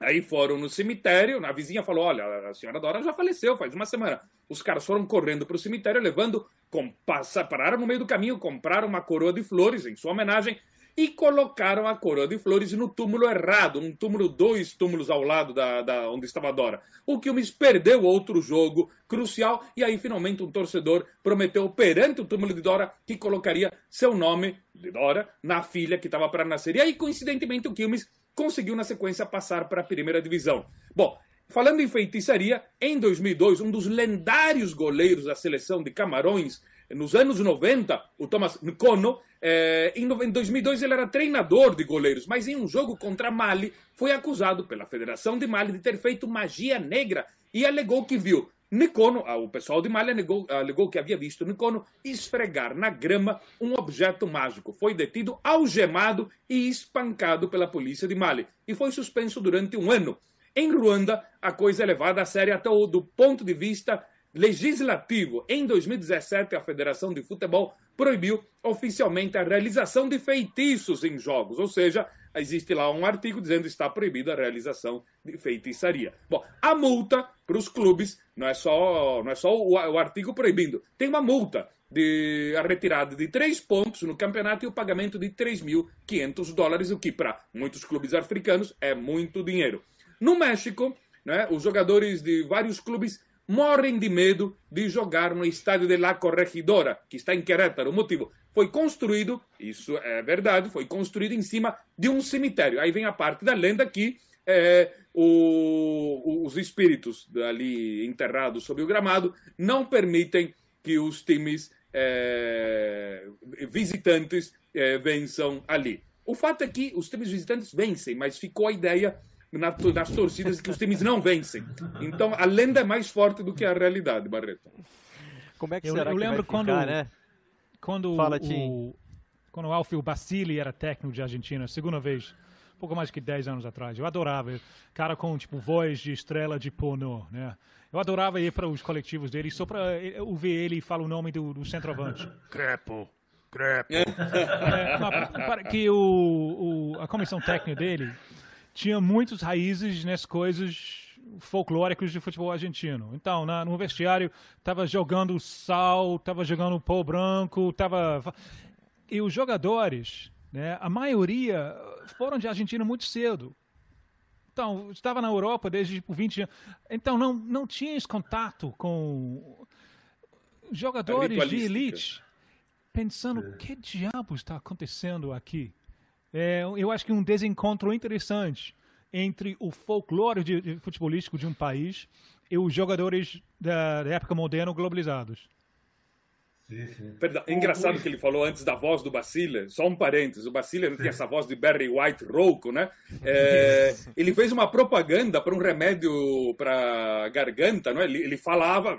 Aí foram no cemitério, a vizinha falou: Olha, a senhora Dora já faleceu faz uma semana. Os caras foram correndo para o cemitério, levando, com, passa, pararam no meio do caminho, compraram uma coroa de flores em sua homenagem e colocaram a coroa de flores no túmulo errado, um túmulo, dois túmulos ao lado da, da onde estava Dora. O Quilmes perdeu outro jogo crucial e aí finalmente um torcedor prometeu perante o túmulo de Dora que colocaria seu nome, de Dora, na filha que estava para nascer. E aí, coincidentemente, o Quilmes conseguiu na sequência passar para a primeira divisão. Bom, Falando em feitiçaria, em 2002, um dos lendários goleiros da seleção de Camarões, nos anos 90, o Thomas Nkono, é, em 2002 ele era treinador de goleiros, mas em um jogo contra Mali foi acusado pela Federação de Mali de ter feito magia negra e alegou que viu Nikono, ah, o pessoal de Mali alegou, alegou que havia visto Nikono esfregar na grama um objeto mágico. Foi detido, algemado e espancado pela polícia de Mali e foi suspenso durante um ano. Em Ruanda, a coisa é levada a sério até o, do ponto de vista legislativo. Em 2017, a Federação de Futebol proibiu oficialmente a realização de feitiços em jogos, ou seja, existe lá um artigo dizendo que está proibida a realização de feitiçaria. Bom, a multa para os clubes não é só, não é só o, o, artigo proibindo, tem uma multa de a retirada de três pontos no campeonato e o pagamento de 3.500 dólares, o que para muitos clubes africanos é muito dinheiro. No México, né, os jogadores de vários clubes morrem de medo de jogar no estádio de La Corregidora, que está em Querétaro. O motivo foi construído, isso é verdade, foi construído em cima de um cemitério. Aí vem a parte da lenda que é, o, os espíritos ali enterrados sob o gramado não permitem que os times é, visitantes é, vençam ali. O fato é que os times visitantes vencem, mas ficou a ideia nas torcidas que os times não vencem. Então a lenda é mais forte do que a realidade, Barreto. Como é que eu, será eu que lembro quando, ficar, né? quando Fala, o, quando o Alfio Basili era técnico de Argentina, segunda vez, pouco mais que 10 anos atrás. Eu adorava, cara com tipo voz de estrela de pornô, né? Eu adorava ir para os coletivos dele só para ouvir ele falar o nome do, do centroavante. Crepo. Crepo. É, que o, o, a comissão técnica dele tinha muitas raízes nas coisas folclóricas de futebol argentino. Então, na, no vestiário, estava jogando sal, estava jogando pó branco, estava... E os jogadores, né, a maioria foram de Argentina muito cedo. Então, estava na Europa desde tipo, 20 anos. Então, não, não tinha esse contato com jogadores de elite, pensando, o é. que diabos está acontecendo aqui? É, eu acho que um desencontro interessante entre o folclore de, de futebolístico de um país e os jogadores da, da época moderna globalizados. Sim, sim. Perdão, é engraçado o que ele falou antes da voz do Basile, só um parênteses, o Basile tinha essa voz de Barry White rouco, né? É, ele fez uma propaganda para um remédio para garganta, não é? ele, ele falava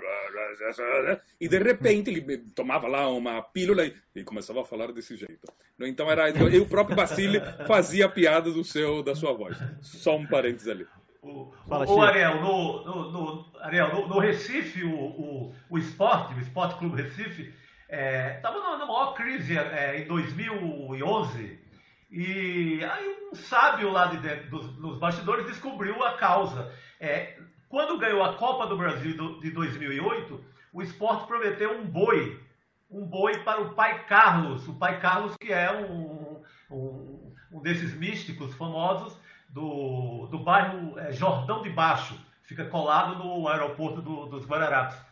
e de repente ele tomava lá uma pílula e, e começava a falar desse jeito. Então era e o próprio Basile fazia piada do seu da sua voz. Só um parênteses ali. O, Fala, o, o Ariel, no, no, no Ariel no, no, Recife, o, o, o esporte, o Esporte Clube Recife, é, na maior crise é, em 2011 e aí um sábio lá de dentro, dos, nos bastidores descobriu a causa. É, quando ganhou a Copa do Brasil de 2008, o esporte prometeu um boi, um boi para o pai Carlos, o pai Carlos que é um, um, um desses místicos famosos do, do bairro é, Jordão de Baixo, fica colado no aeroporto do, dos Guararapes.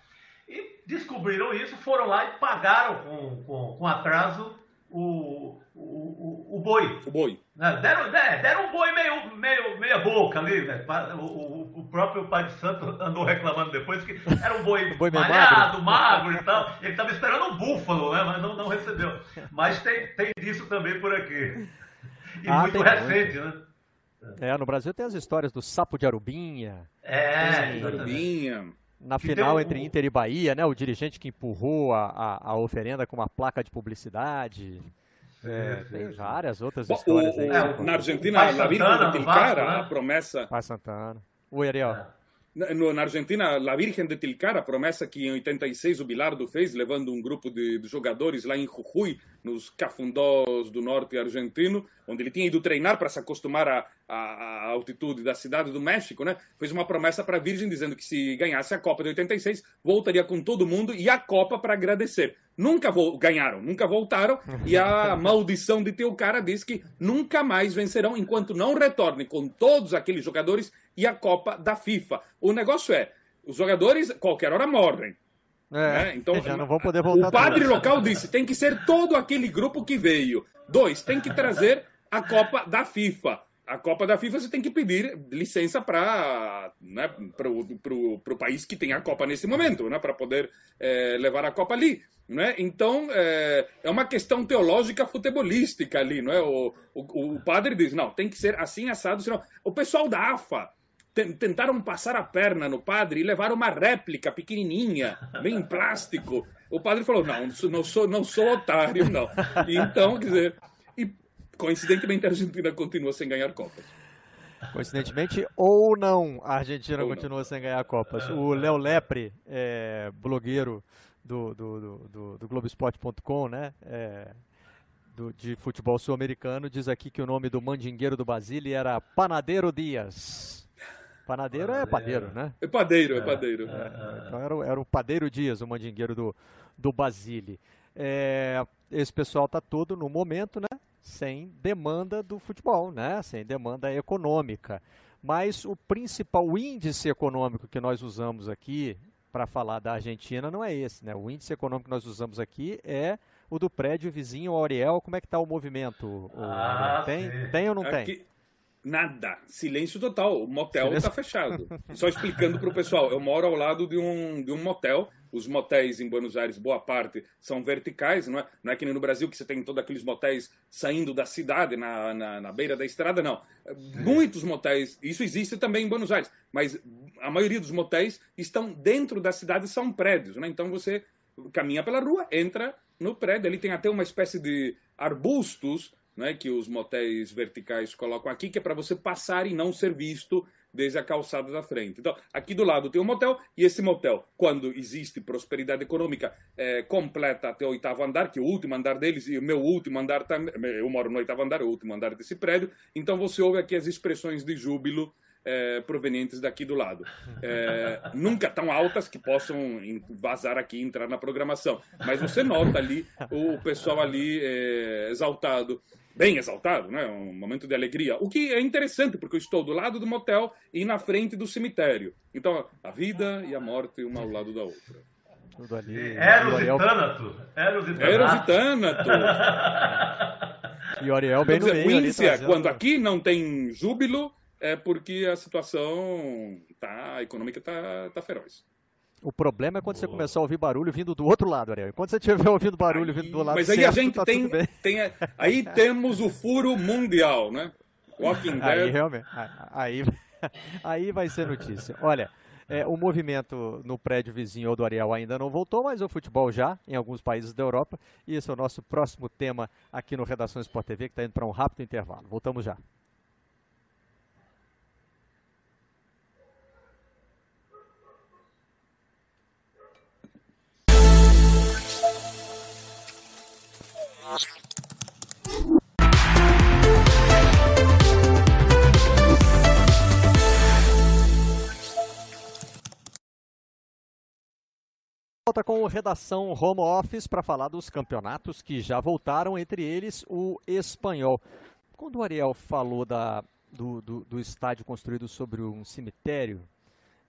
E descobriram isso, foram lá e pagaram com, com, com atraso o, o, o, o, boi. O boi. Né? Deram, né? deram um boi meio, meio, meia boca ali. Né? O, o, próprio Pai de Santo andou reclamando depois que era um boi, boi malhado, magro. magro e tal. Ele estava esperando um búfalo, né? mas não, não recebeu. Mas tem, tem disso também por aqui. E ah, muito recente, muito. né? É, no Brasil tem as histórias do sapo de Arubinha. É, de Arubinha. Na que final um... entre Inter e Bahia, né? O dirigente que empurrou a, a, a oferenda com uma placa de publicidade. É, tem várias outras Bom, histórias o, aí. É, na Argentina, a Virgem de Cara, né? a promessa. Pai Santana. Oi, Ariel. Na Argentina, a Virgem de Tilcara, promessa que em 86 o Bilardo fez, levando um grupo de, de jogadores lá em Jujuy, nos cafundós do norte argentino, onde ele tinha ido treinar para se acostumar à, à, altitude da cidade do México, né? fez uma promessa para a Virgem dizendo que se ganhasse a Copa de 86, voltaria com todo mundo e a Copa para agradecer. Nunca ganharam, nunca voltaram, e a maldição de Tilcara diz que nunca mais vencerão enquanto não retornem com todos aqueles jogadores e a Copa da FIFA. O negócio é, os jogadores qualquer hora morrem. É, né? Então já não vão poder voltar. O padre local disse: tem que ser todo aquele grupo que veio. Dois, tem que trazer a Copa da FIFA. A Copa da FIFA você tem que pedir licença para né, o país que tem a Copa nesse momento, né, para poder é, levar a Copa ali. Né? Então é, é, uma questão teológica futebolística ali. Não é? o, o, o padre diz: não, tem que ser assim assado, senão. O pessoal da AFA tentaram passar a perna no padre e levaram uma réplica pequenininha, bem em plástico. O padre falou: não, não sou, não sou otário, não. E então, quer dizer, e coincidentemente a Argentina continua sem ganhar Copas. Coincidentemente ou não, a Argentina ou continua não. sem ganhar Copas. O Léo Lepre, é, blogueiro do, do, do, do, do Globoesporte.com, né? É, do, de futebol sul-americano, diz aqui que o nome do mandingueiro do Basile era Panadeiro Dias. Panadeiro é padeiro, né? É padeiro, é, é padeiro. É, é, então era, era o Padeiro Dias, o mandingueiro do, do Basile. É, esse pessoal está todo no momento, né? Sem demanda do futebol, né? Sem demanda econômica. Mas o principal índice econômico que nós usamos aqui para falar da Argentina não é esse, né? O índice econômico que nós usamos aqui é o do prédio vizinho ao Ariel. Como é que está o movimento? Ah, tem, tem ou não aqui, tem? Nada. Silêncio total. O motel está fechado. Só explicando para o pessoal, eu moro ao lado de um, de um motel. Os motéis em Buenos Aires, boa parte, são verticais, não é, não é que nem no Brasil que você tem todos aqueles motéis saindo da cidade, na, na, na beira da estrada, não. Muitos motéis, isso existe também em Buenos Aires, mas a maioria dos motéis estão dentro da cidade, são prédios, né? Então você caminha pela rua, entra no prédio, ali tem até uma espécie de arbustos né, que os motéis verticais colocam aqui, que é para você passar e não ser visto desde a calçada da frente. Então, aqui do lado tem um motel, e esse motel, quando existe prosperidade econômica é, completa até o oitavo andar, que é o último andar deles, e o meu último andar também, eu moro no oitavo andar, é o último andar desse prédio, então você ouve aqui as expressões de júbilo é, provenientes daqui do lado. É, nunca tão altas que possam vazar aqui e entrar na programação. Mas você nota ali o pessoal ali é, exaltado bem exaltado, né? Um momento de alegria. O que é interessante, porque eu estou do lado do motel e na frente do cemitério. Então, a vida e a morte, uma ao lado da outra. Tudo ali. Eros e Tânato. Eros e Tânato. Eros e Tânato. e Oriel bem no meio. Quando aqui não tem júbilo, é porque a situação tá, a econômica está tá feroz. O problema é quando Boa. você começar a ouvir barulho vindo do outro lado, Ariel. Quando você estiver ouvindo barulho aí, vindo do lado Mas aí certo, a gente tá tem, tem. Aí temos o furo mundial, né? Walking Dead. Aí, realmente. Aí, aí vai ser notícia. Olha. É, o movimento no prédio vizinho ou do Ariel ainda não voltou, mas o futebol já, em alguns países da Europa. E esse é o nosso próximo tema aqui no Redação Sport TV, que está indo para um rápido intervalo. Voltamos já. Volta com redação home office para falar dos campeonatos que já voltaram, entre eles o espanhol. Quando o Ariel falou da, do, do, do estádio construído sobre um cemitério,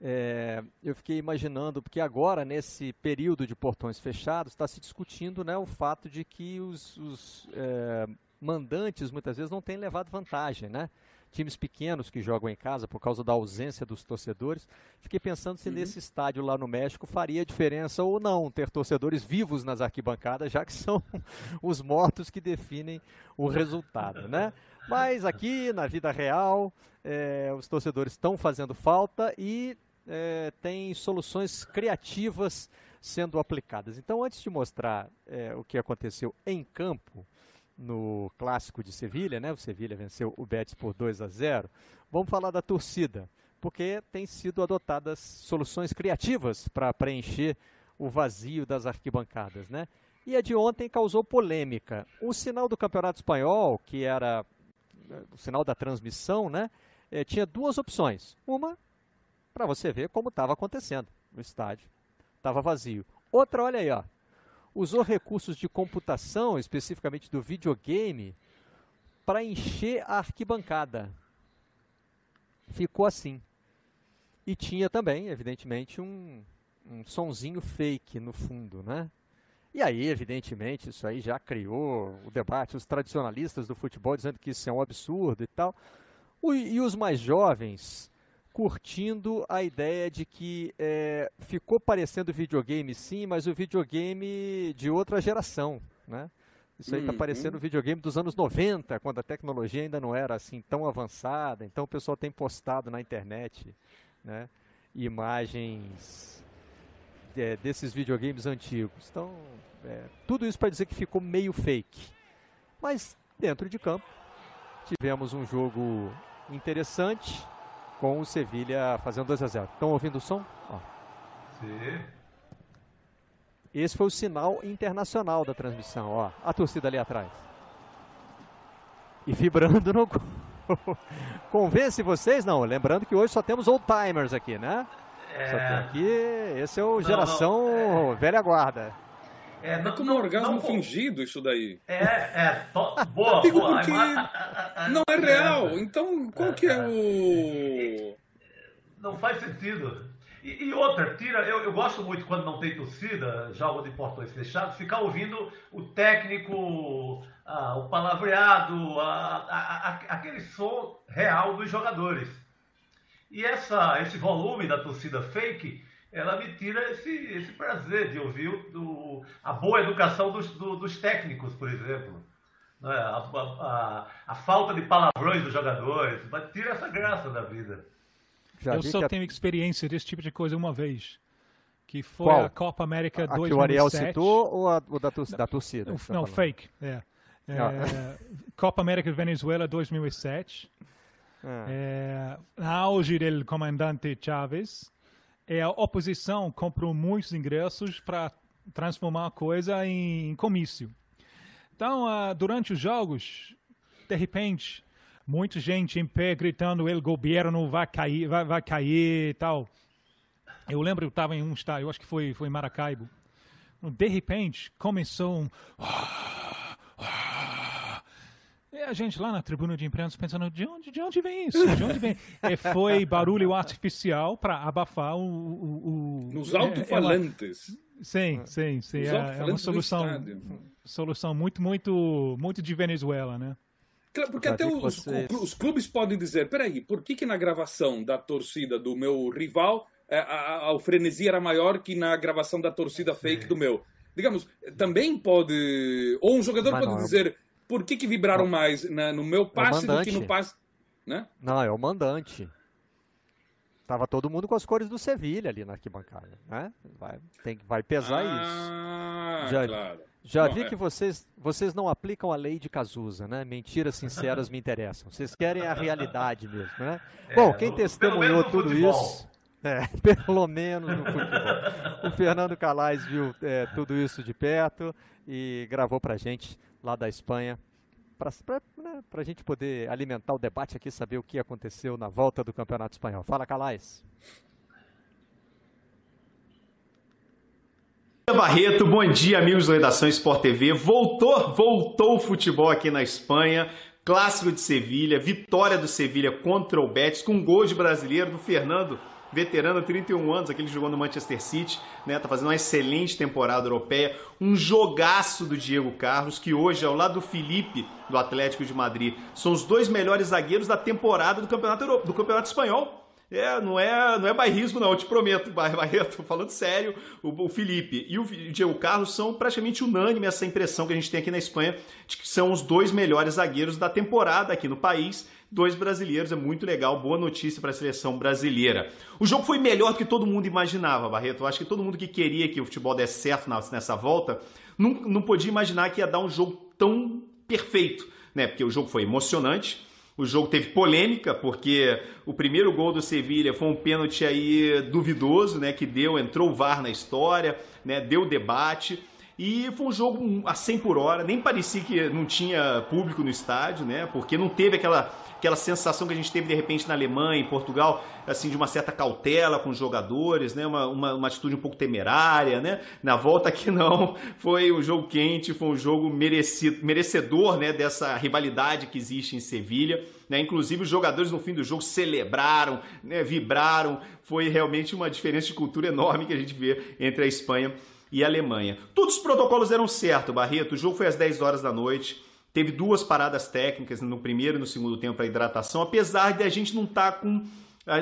é, eu fiquei imaginando, porque agora, nesse período de portões fechados, está se discutindo né, o fato de que os, os é, mandantes muitas vezes não têm levado vantagem, né? times pequenos que jogam em casa por causa da ausência dos torcedores. Fiquei pensando se uhum. nesse estádio lá no México faria diferença ou não ter torcedores vivos nas arquibancadas, já que são os mortos que definem o resultado, né? Mas aqui na vida real, é, os torcedores estão fazendo falta e é, tem soluções criativas sendo aplicadas. Então, antes de mostrar é, o que aconteceu em campo, no clássico de Sevilha, né? O Sevilha venceu o Betis por 2 a 0. Vamos falar da torcida, porque tem sido adotadas soluções criativas para preencher o vazio das arquibancadas, né? E a de ontem causou polêmica. O sinal do Campeonato Espanhol, que era eh, o sinal da transmissão, né? Eh, tinha duas opções. Uma, para você ver como estava acontecendo no estádio. Estava vazio. Outra, olha aí, ó usou recursos de computação, especificamente do videogame, para encher a arquibancada. Ficou assim. E tinha também, evidentemente, um, um sonzinho fake no fundo, né? E aí, evidentemente, isso aí já criou o debate, os tradicionalistas do futebol dizendo que isso é um absurdo e tal. O, e os mais jovens curtindo a ideia de que é, ficou parecendo videogame sim, mas o videogame de outra geração, né? Isso aí está uhum. parecendo o videogame dos anos 90, quando a tecnologia ainda não era assim tão avançada. Então o pessoal tem postado na internet né, imagens é, desses videogames antigos. Então, é, tudo isso para dizer que ficou meio fake. Mas dentro de campo, tivemos um jogo interessante, com o Sevilha fazendo 2 a 0. Estão ouvindo o som? Ó. Sim. Esse foi o sinal internacional da transmissão, ó. A torcida ali atrás. E vibrando no Convence vocês? Não, lembrando que hoje só temos old timers aqui, né? É... Só tem aqui, esse é o geração não, não. É... velha guarda. É, é como um orgasmo não, fingido isso daí. É, é. To... Boa, Digo boa. porque não é real. Então, qual que é o... Não faz sentido. E, e outra, tira, eu, eu, gosto muito quando não tem torcida, jogo de portões fechados, ficar ouvindo o técnico, ah, o palavreado, ah, aquele som real dos jogadores. E essa, esse volume da torcida fake ela me tira esse, esse prazer de ouvir do, a boa educação dos, do, dos técnicos, por exemplo. Né? A, a, a, falta de palavrões dos jogadores, mas tira essa graça da vida. Já Eu só tenho experiência desse tipo de coisa uma vez. Que foi Qual? a Copa América 2007. A que o Ariel citou ou a, o da, da torcida? Não, não fake. É. é Copa América Venezuela 2007. Ah. É, auge do comandante Chávez é a oposição comprou muitos ingressos para transformar a coisa em comício. Então, uh, durante os jogos, de repente, muita gente em pé gritando: "O governo vai cair, vai, vai cair", e tal. Eu lembro eu estava em um estádio, acho que foi foi em Maracaibo. De repente, começou um a gente lá na tribuna de imprensa pensando, de onde, de onde vem isso? De onde vem? É, foi barulho artificial para abafar o, o, o Nos alto-falantes. É, é sim, sim, sim. É, é, uma solução, solução muito, muito, muito de Venezuela, né? Porque até os, os, clubes podem dizer, peraí, por que, que na gravação da torcida do meu rival é, a, a, o frenesi era maior que na gravação da torcida fake do meu. Digamos, também pode. Ou um jogador Mas pode não, dizer por que, que vibraram não. mais na, no meu passe é do que no passe. Né? Não, é o mandante. Tava todo mundo com as cores do Sevilha ali na arquibancada, né? Vai, tem, vai pesar ah, isso. Já, claro. já Bom, vi é. que vocês, vocês não aplicam a lei de Cazuza, né? Mentiras sinceras me interessam. Vocês querem a realidade mesmo, né? É, Bom, quem testemunhou tudo isso... É, pelo menos no futebol. O Fernando Calais viu é, tudo isso de perto e gravou pra gente lá da Espanha para né, a gente poder alimentar o debate aqui, saber o que aconteceu na volta do Campeonato Espanhol. Fala, Calais. Barreto, bom dia, amigos da Redação Sport TV. Voltou, voltou o futebol aqui na Espanha. Clássico de Sevilha, vitória do Sevilha contra o Betis, com gol de brasileiro do Fernando veterano, 31 anos, aquele que jogou no Manchester City, né? Tá fazendo uma excelente temporada europeia. Um jogaço do Diego Carlos, que hoje, ao lado do Felipe, do Atlético de Madrid, são os dois melhores zagueiros da temporada do Campeonato, Euro... do campeonato Espanhol. É, não é, não é bairrismo, não, eu te prometo, Barreto, falando sério, o, o, Felipe e o Diego Carlos são praticamente unânime essa impressão que a gente tem aqui na Espanha de que são os dois melhores zagueiros da temporada aqui no país dois brasileiros, é muito legal, boa notícia para a seleção brasileira. O jogo foi melhor do que todo mundo imaginava, Barreto. Eu acho que todo mundo que queria que o futebol desse certo nessa volta não, não podia imaginar que ia dar um jogo tão perfeito, né? Porque o jogo foi emocionante. O jogo teve polêmica, porque o primeiro gol do Sevilha foi um pênalti aí duvidoso, né? Que deu, entrou o VAR na história, né? Deu debate. E foi um jogo a 100 por hora, nem parecia que não tinha público no estádio, né? Porque não teve aquela, aquela sensação que a gente teve de repente na Alemanha, em Portugal, assim, de uma certa cautela com os jogadores, né? Uma, uma, uma atitude um pouco temerária, né? Na volta aqui não, foi um jogo quente, foi um jogo merecido, merecedor, né? Dessa rivalidade que existe em Sevilha, né? Inclusive os jogadores no fim do jogo celebraram, né? Vibraram, foi realmente uma diferença de cultura enorme que a gente vê entre a Espanha e Alemanha. Todos os protocolos eram certos, Barreto. O jogo foi às 10 horas da noite. Teve duas paradas técnicas no primeiro e no segundo tempo para hidratação, apesar de a gente não estar tá com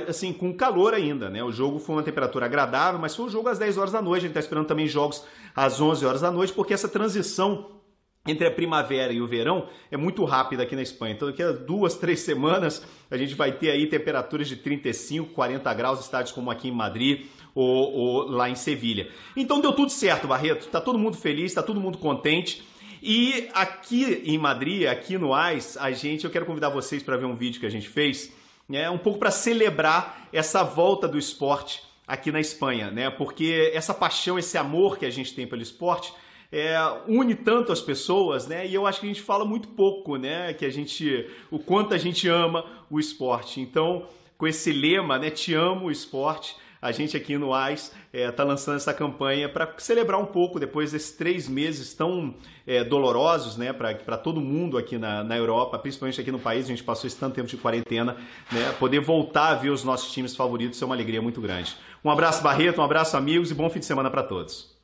assim, com calor ainda, né? O jogo foi uma temperatura agradável, mas foi um jogo às 10 horas da noite. A gente está esperando também jogos às 11 horas da noite, porque essa transição entre a primavera e o verão é muito rápida aqui na Espanha. Então, daqui a duas, três semanas, a gente vai ter aí temperaturas de 35, 40 graus, estádios como aqui em Madrid, ou, ou lá em Sevilha. Então deu tudo certo, Barreto. Tá todo mundo feliz, tá todo mundo contente. E aqui em Madrid, aqui no AIS, a gente, eu quero convidar vocês para ver um vídeo que a gente fez, né, um pouco para celebrar essa volta do esporte aqui na Espanha, né? Porque essa paixão, esse amor que a gente tem pelo esporte é, une tanto as pessoas, né? E eu acho que a gente fala muito pouco, né? Que a gente, o quanto a gente ama o esporte. Então, com esse lema, né? Te amo o esporte a gente aqui no AIS está é, tá lançando essa campanha para celebrar um pouco depois desses três meses tão é, dolorosos né, para todo mundo aqui na, na Europa, principalmente aqui no país, a gente passou esse tanto tempo de quarentena, né, poder voltar a ver os nossos times favoritos é uma alegria muito grande. Um abraço, Barreto, um abraço, amigos, e bom fim de semana para todos.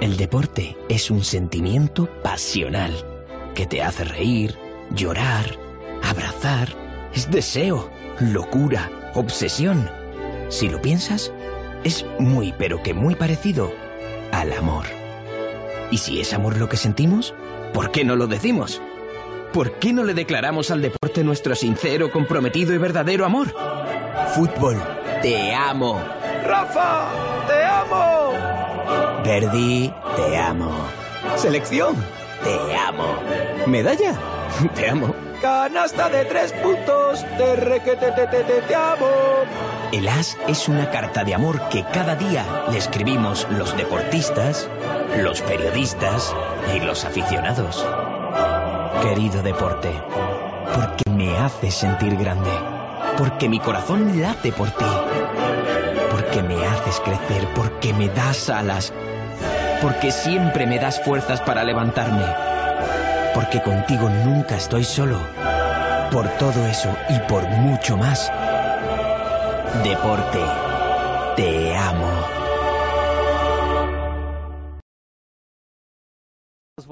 El deporte es un sentimiento pasional que te hace reír, llorar, abrazar, es deseo, locura obsesión. Si lo piensas, es muy pero que muy parecido al amor. Y si es amor lo que sentimos, ¿por qué no lo decimos? ¿Por qué no le declaramos al deporte nuestro sincero, comprometido y verdadero amor? Fútbol, te amo. Rafa, te amo. Verdi, te amo. Selección, te amo. Medalla, te amo. Canasta de tres puntos. Te, te, te, te, te amo. El as es una carta de amor que cada día le escribimos los deportistas, los periodistas y los aficionados. Querido deporte, porque me haces sentir grande, porque mi corazón late por ti, porque me haces crecer, porque me das alas, porque siempre me das fuerzas para levantarme porque contigo nunca estoy solo. Por todo eso y por mucho más. Deporte, te amo.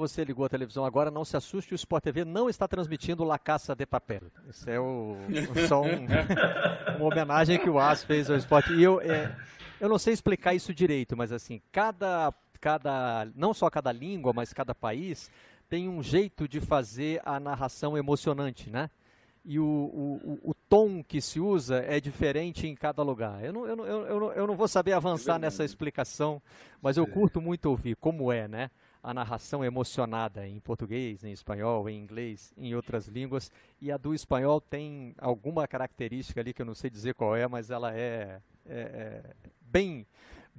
você ligou a televisão agora, não se assuste, o Sport TV não está transmitindo La Caça de Papel. Isso é o, só um, uma homenagem que o As fez ao Sport. E eu, é, eu não sei explicar isso direito, mas assim, cada, cada, não só cada língua, mas cada país tem um jeito de fazer a narração emocionante, né? e o, o, o, tom que se usa é diferente em cada lugar. Eu não, eu não, eu não, eu não vou saber avançar é nessa explicação, mas eu curto muito ouvir como é, né? A narração emocionada em português, em espanhol, em inglês, em outras línguas. E a do espanhol tem alguma característica ali que eu não sei dizer qual é, mas ela é, é, é bem,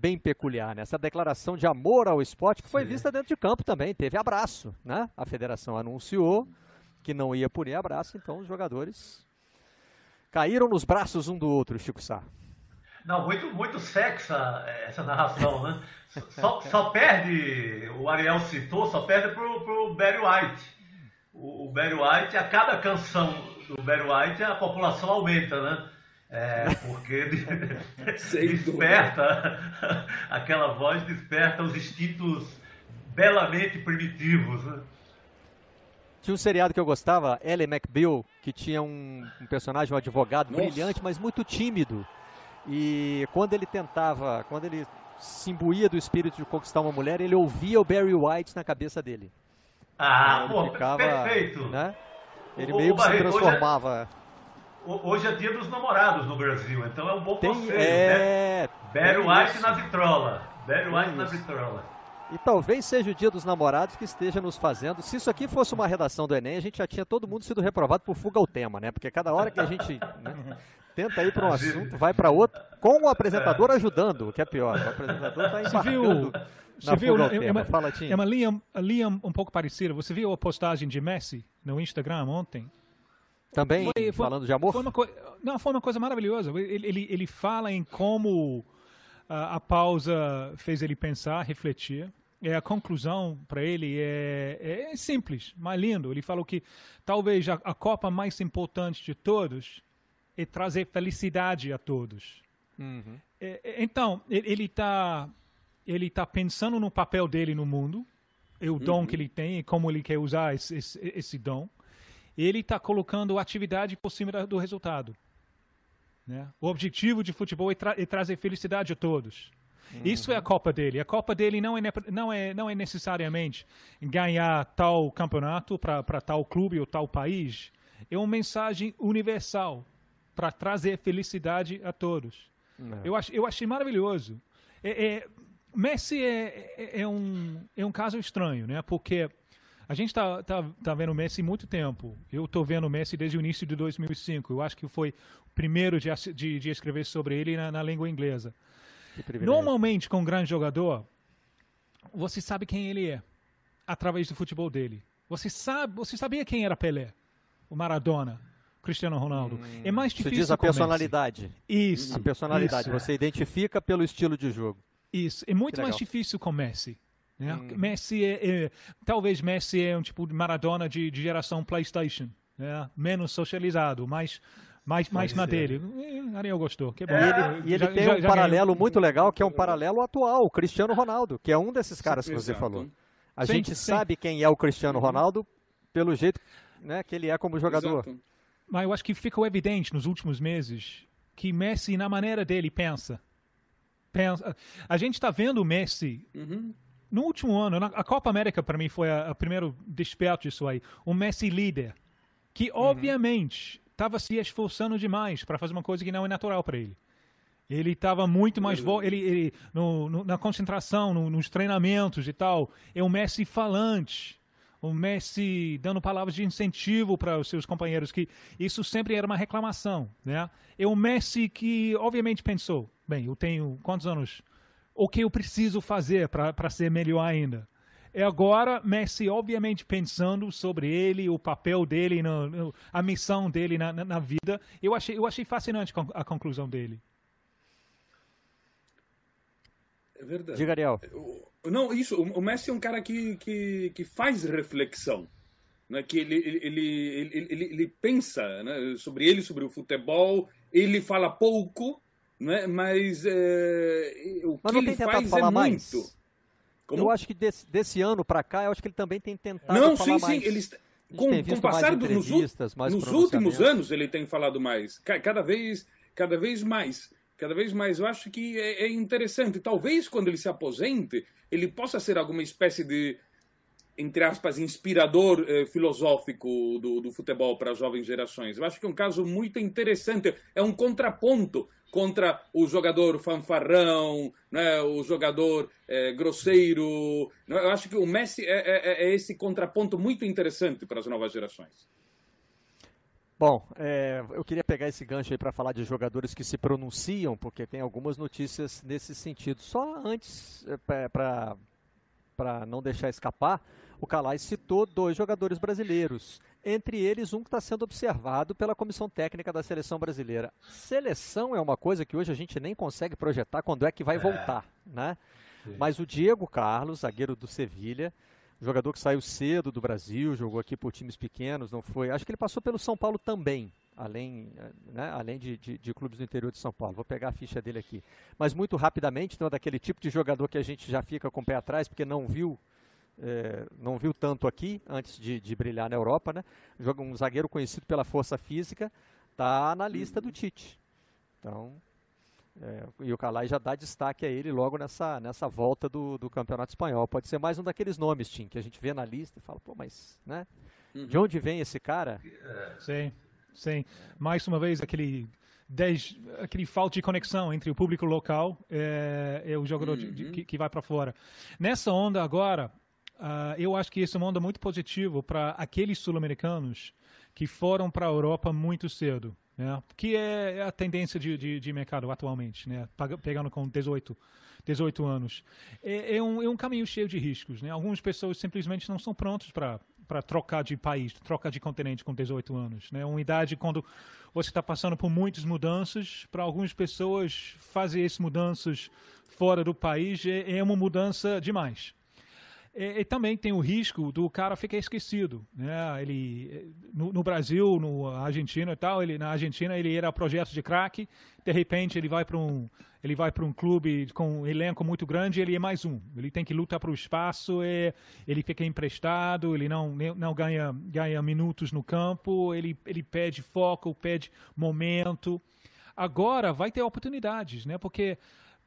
bem peculiar. Né? Essa declaração de amor ao esporte que foi vista dentro de campo também. Teve abraço, né? A federação anunciou que não ia punir abraço, então os jogadores caíram nos braços um do outro, Chico Sá. Não, muito, muito sexy essa narração, né? Só, só, perde, o Ariel citou, só perde pro, pro Barry White. O, o Barry White, a cada canção do Barry White, a população aumenta, né? É, porque desperta, aquela voz desperta os instintos belamente primitivos, né? Tinha um seriado que eu gostava, Ellie McBeal, que tinha um, um personagem, um advogado Nossa. brilhante, mas muito tímido. E quando ele tentava, quando ele se imbuía do espírito de conquistar uma mulher, ele ouvia o Barry White na cabeça dele. Ah, pô, ficava, perfeito. Né? Ele o, meio o que se transformava. Hoje é, hoje é, dia dos namorados no Brasil, então é um bom Tem, conselho. É, né? Barry White na vitrola. Barry White na vitrola. E talvez seja o dia dos namorados que esteja nos fazendo. Se isso aqui fosse uma redação do Enem, a gente já tinha todo mundo sido reprovado por fuga ao tema, né? Porque cada hora que a gente né, tenta ir para um assunto, vai para outro, com o apresentador ajudando, o que é pior. O apresentador está embarcando você viu, é, é, uma, Fala, é uma linha, linha um pouco parecida. Você viu a postagem de Messi no Instagram ontem? Também, foi, foi, falando de amor? Foi uma, não, foi uma coisa maravilhosa. Ele, ele, ele fala em como a, a pausa fez ele pensar, refletir é, a conclusão para ele é, é, simples, mas lindo. Ele falou que talvez a, a, Copa mais importante de todos é trazer felicidade a todos. Uhum. É, é então, ele está ele tá pensando no papel dele no mundo, e o uhum. dom que ele tem e como ele quer usar esse, esse, esse dom. Ele está colocando atividade por cima do resultado. Né? O objetivo de futebol é, tra é trazer felicidade a todos. Uhum. Isso é a Copa dele. A Copa dele não é, não é, não é necessariamente ganhar tal campeonato para tal clube ou tal país. É uma mensagem universal para trazer felicidade a todos. Eu, ach, eu achei maravilhoso. É, é, Messi é, é, é, um, é um caso estranho, né? Porque a gente está tá, tá vendo o Messi muito tempo. Eu estou vendo o Messi desde o início de 2005. Eu acho que foi o primeiro de, de, de escrever sobre ele na, na língua inglesa. Normalmente, com um grande jogador, você sabe quem ele é através do futebol dele. Você sabe, você sabia quem era Pelé, o Maradona, Cristiano Ronaldo. Hum, é mais difícil. Você diz a personalidade. Isso. A personalidade. Isso. Você identifica pelo estilo de jogo. Isso. É muito mais difícil com Messi. Né? Hum. Messi é, é, talvez Messi é um tipo de Maradona de, de geração PlayStation, né? menos socializado, mais mais, mais na dele. Ariel gostou. Que bom. E ele, e ele já, tem já, um já paralelo ganhou. muito legal, que é um paralelo atual, o Cristiano Ronaldo, que é um desses caras que você falou. A sim, gente sim. sabe quem é o Cristiano uhum. Ronaldo pelo jeito né, que ele é como jogador. Exato. Mas eu acho que ficou evidente nos últimos meses que Messi, na maneira dele, pensa. pensa. A gente está vendo o Messi uhum. No último ano. a Copa América, para mim, foi o primeiro desperto disso aí. O Messi líder. Que, uhum. obviamente, estava se esforçando demais para fazer uma coisa que não é natural para ele. Ele estava muito mais ele, ele no, no, na concentração, no, nos treinamentos e tal. É um Messi falante, um Messi dando palavras de incentivo para os seus companheiros, que isso sempre era uma reclamação, né? É um Messi que obviamente pensou, bem, eu tenho quantos anos? O que eu preciso fazer para ser melhor ainda? É agora Messi, obviamente, pensando sobre ele, o papel dele, no, no, a missão dele na, na, na, vida. Eu achei, eu achei fascinante a conclusão dele. É verdade. Diga, Ariel. Não, isso. O Messi é um cara que, que, que faz reflexão. Né, que ele, ele, ele, ele, ele pensa né, sobre ele, sobre o futebol. Ele fala pouco, né, mas é, o mas que ele faz é muito. Como? Eu acho que desse, desse ano para cá, eu acho que ele também tem tentado Não, falar sim, mais. sim, eles com, com passar do, nos, nos últimos anos ele tem falado mais, cada vez, cada vez mais, cada vez mais. Eu acho que é, é interessante. Talvez quando ele se aposente, ele possa ser alguma espécie de entre aspas, inspirador eh, filosófico do, do futebol para as jovens gerações. Eu acho que é um caso muito interessante. É um contraponto contra o jogador fanfarrão, né, o jogador eh, grosseiro. Eu acho que o Messi é, é, é esse contraponto muito interessante para as novas gerações. Bom, é, eu queria pegar esse gancho aí para falar de jogadores que se pronunciam, porque tem algumas notícias nesse sentido. Só antes, é, para não deixar escapar, o Calais citou dois jogadores brasileiros, entre eles um que está sendo observado pela comissão técnica da seleção brasileira. Seleção é uma coisa que hoje a gente nem consegue projetar quando é que vai é. voltar, né? Mas o Diego Carlos, zagueiro do Sevilha, jogador que saiu cedo do Brasil, jogou aqui por times pequenos, não foi. Acho que ele passou pelo São Paulo também, além, né, além de, de, de, clubes do interior de São Paulo. Vou pegar a ficha dele aqui. Mas muito rapidamente, então, é daquele tipo de jogador que a gente já fica com o pé atrás, porque não viu. É, não viu tanto aqui antes de, de, brilhar na Europa, né? Um zagueiro conhecido pela força física, está na lista do Tite. Então, é, e o Calai já dá destaque a ele logo nessa, nessa volta do, do Campeonato Espanhol. Pode ser mais um daqueles nomes, Tim, que a gente vê na lista e fala, pô, mas, né? Uhum. De onde vem esse cara? Sim. Sim, mais uma vez aquele dez, aquele falta de conexão entre o público local é, e o jogador uhum. de, de, que, que, vai para fora. Nessa onda agora, uh, eu acho que esse é uma onda muito positivo para aqueles sul-americanos que foram para a Europa muito cedo, né? que é, é a tendência de, de, de mercado atualmente, né? pegando com 18, 18 anos. É, é, um, é um caminho cheio de riscos. Né? Algumas pessoas simplesmente não são prontas para para trocar de país, trocar de continente com 18 anos. Né? Uma idade quando você está passando por muitas mudanças, para algumas pessoas fazer essas mudanças fora do país é, é uma mudança demais. E, e, também tem o risco do cara ficar esquecido, né? Ele no, no, Brasil, no Argentina e tal, ele na Argentina ele era projeto de craque, de repente ele vai para um ele vai para um clube com um elenco muito grande, ele é mais um. Ele tem que lutar para o espaço, ele fica emprestado, ele não não ganha ganha minutos no campo, ele ele pede foco, pede momento. Agora vai ter oportunidades, né? Porque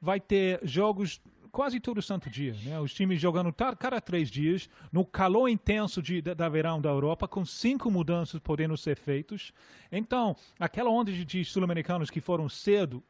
vai ter jogos quase todo santo dia. Né? Os times jogando cada três dias, no calor intenso de, da, da verão da Europa, com cinco mudanças podendo ser feitas. Então, aquela onda de, de sul-americanos que foram cedo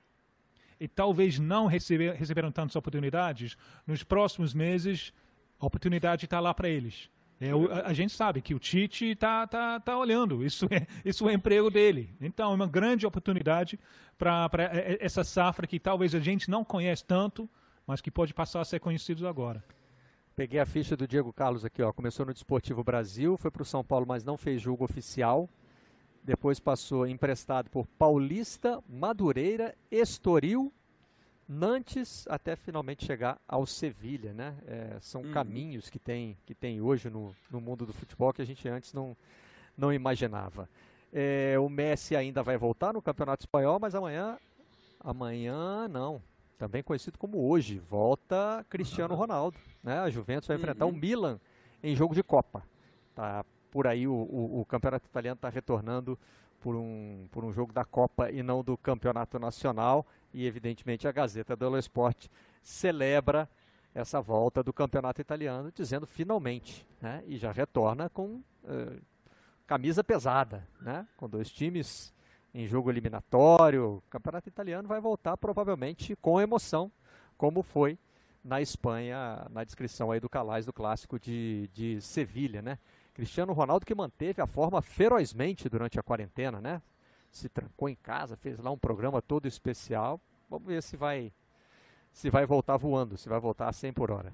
e talvez não receber, receberam tantas oportunidades, nos próximos meses, a oportunidade está lá para eles. É, a, a, gente sabe que o Tite está tá, tá olhando, isso é, isso é emprego dele. Então, é uma grande oportunidade para é, é, essa safra que talvez a gente não conhece tanto, mas que pode passar a ser conhecidos agora. Peguei a ficha do Diego Carlos aqui, ó. Começou no Desportivo Brasil, foi para o São Paulo, mas não fez jogo oficial. Depois passou emprestado por Paulista, Madureira, Estoril, Nantes, até finalmente chegar ao Sevilha, né? É, são uhum. caminhos que tem, que tem hoje no, no mundo do futebol que a gente antes não, não imaginava. É, o Messi ainda vai voltar no Campeonato Espanhol, mas amanhã, amanhã não, também conhecido como hoje, volta Cristiano Ronaldo. Né? A Juventus vai enfrentar uhum. o Milan em jogo de Copa. Tá por aí o, o, o campeonato italiano está retornando por um, por um jogo da Copa e não do campeonato nacional. E evidentemente a Gazeta dello Sport celebra essa volta do campeonato italiano, dizendo finalmente, né? E já retorna com uh, camisa pesada, né? Com dois times em jogo eliminatório. O campeonato italiano vai voltar provavelmente com emoção, como foi na Espanha, na descrição aí do Calais do clássico de, de Sevilha, né? Cristiano Ronaldo que manteve a forma ferozmente durante a quarentena, né? Se trancou em casa, fez lá um programa todo especial. Vamos ver se vai se vai voltar voando, se vai voltar a 100 por hora.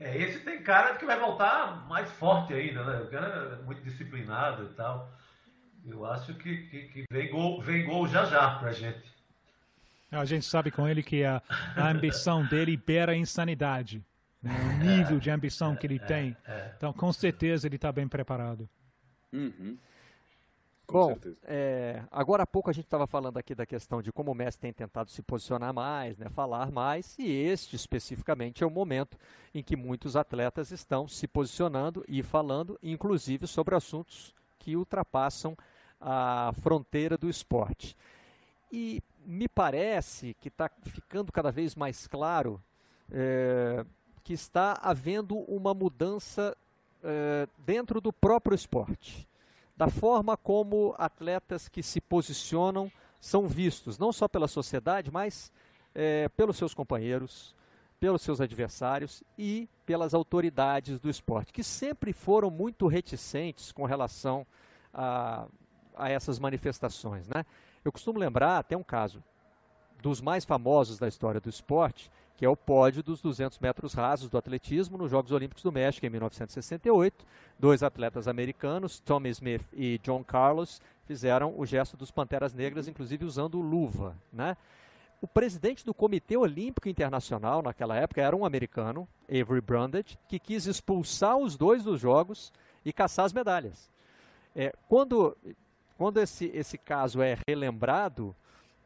É, esse tem cara que vai voltar mais forte ainda, né? O cara é muito disciplinado e tal. Eu acho que, que, que vem, gol, vem gol já já pra gente. A gente sabe com ele que a, a ambição dele beira a insanidade. Né? O nível de ambição que ele é, tem. É, é. Então, com certeza, ele está bem preparado. Uhum. Com Bom, é, agora há pouco a gente estava falando aqui da questão de como o Messi tem tentado se posicionar mais, né, falar mais, e este especificamente é o momento em que muitos atletas estão se posicionando e falando, inclusive sobre assuntos que ultrapassam a fronteira do esporte. E me parece que está ficando cada vez mais claro é, que está havendo uma mudança é, dentro do próprio esporte da forma como atletas que se posicionam são vistos, não só pela sociedade, mas é, pelos seus companheiros, pelos seus adversários e pelas autoridades do esporte, que sempre foram muito reticentes com relação a, a essas manifestações. Né? Eu costumo lembrar até um caso dos mais famosos da história do esporte, que é o pódio dos 200 metros rasos do atletismo nos Jogos Olímpicos do México em 1968. Dois atletas americanos, Tommy Smith e John Carlos, fizeram o gesto dos Panteras Negras, inclusive usando luva. Né? O presidente do Comitê Olímpico Internacional naquela época era um americano, Avery Brundage, que quis expulsar os dois dos Jogos e caçar as medalhas. É, quando quando esse, esse caso é relembrado,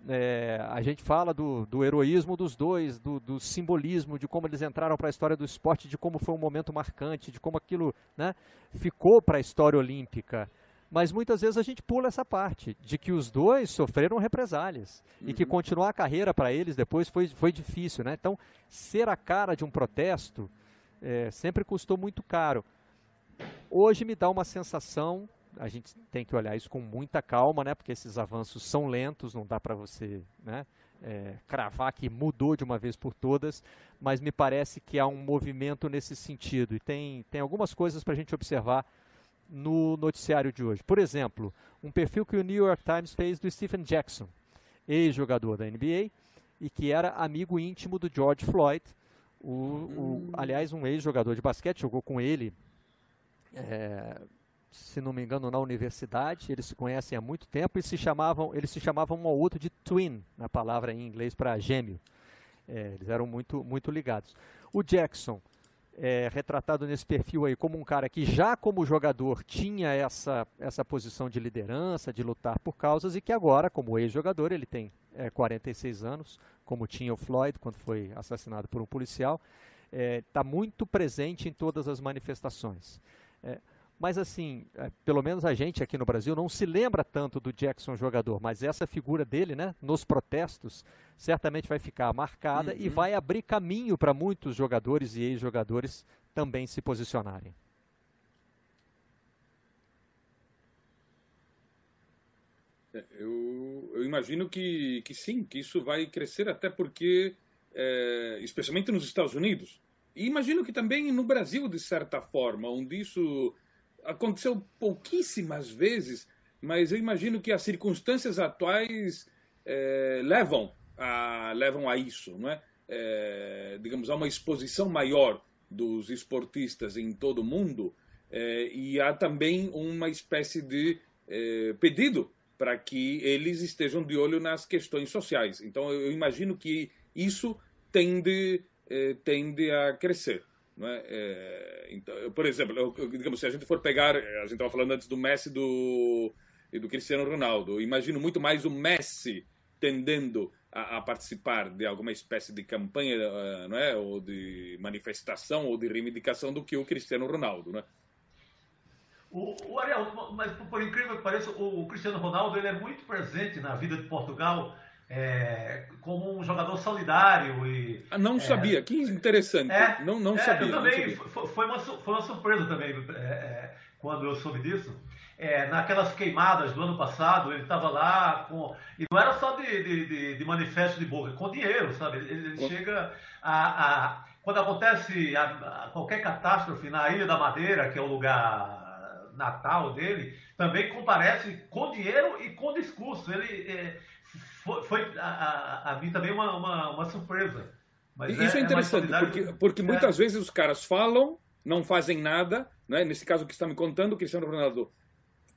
é, a gente fala do, do heroísmo dos dois, do, do, simbolismo, de como eles entraram para a história do esporte, de como foi um momento marcante, de como aquilo né, ficou para a história olímpica. Mas muitas vezes a gente pula essa parte, de que os dois sofreram represálias uhum. e que uhum. continuar a carreira para eles depois foi, foi difícil. Né? Então, ser a cara de um protesto é, sempre custou muito caro. Hoje me dá uma sensação a gente tem que olhar isso com muita calma, né? Porque esses avanços são lentos, não dá para você, né? É, cravar que mudou de uma vez por todas, mas me parece que há um movimento nesse sentido e tem, tem algumas coisas para a gente observar no noticiário de hoje. Por exemplo, um perfil que o New York Times fez do Stephen Jackson, ex-jogador da NBA e que era amigo íntimo do George Floyd, o, o aliás, um ex-jogador de basquete, jogou com ele é, se não me engano, na universidade. Eles se conhecem há muito tempo e se chamavam, eles se chamavam um ao outro de twin, na palavra em inglês para gêmeo. É, eles eram muito, muito ligados. O Jackson, é, retratado nesse perfil aí como um cara que já como jogador tinha essa, essa posição de liderança, de lutar por causas e que agora, como ex-jogador, ele tem é, 46 anos, como tinha o Floyd quando foi assassinado por um policial, está é, muito presente em todas as manifestações. Mas assim, é, pelo menos a gente aqui no Brasil não se lembra tanto do Jackson jogador, mas essa figura dele, né, nos protestos, certamente vai ficar marcada uhum. e vai abrir caminho para muitos jogadores e ex-jogadores também se posicionarem. É, eu, eu, imagino que, que sim, que isso vai crescer até porque, é, especialmente nos Estados Unidos, e imagino que também no Brasil, de certa forma, onde isso aconteceu pouquíssimas vezes, mas eu imagino que as circunstâncias atuais é, levam, a, levam a isso, não é? é? digamos, a uma exposição maior dos esportistas em todo o mundo é, e há também uma espécie de pedido para que eles estejam de olho nas questões sociais. Então eu imagino que isso tende, tende a crescer. É? É, então, por exemplo, eu, digamos, se a gente for pegar, a gente estava falando antes do Messi do, e do Cristiano Ronaldo, eu imagino muito mais o Messi tendendo a, a, participar de alguma espécie de campanha, eh, não é? ou de manifestação ou de reivindicação do que o Cristiano Ronaldo. Não é? O, o Ariel, mas por incrível que pareça, o, o Cristiano Ronaldo ele é muito presente na vida de Portugal é, como um jogador solidário e ah, não é, sabia. Que interessante. é, não não é, sabia eu também sabia. foi uma foi uma surpresa também é, é, quando eu soube disso. Naquelas queimadas do ano passado ele estava lá com e não era só de, de, de, de manifesto de boca com dinheiro sabe? Ele, ele chega a, a, quando acontece a, qualquer catástrofe na Ilha da Madeira que é o lugar natal dele também comparece com dinheiro e com discurso. Ele foi, foi a, a, a, mim também uma, uma, uma surpresa. Mas Isso é, é interessante, é porque, porque muitas vezes os caras falam, não fazem nada, né? nesse caso que está me contando, o Cristiano Ronaldo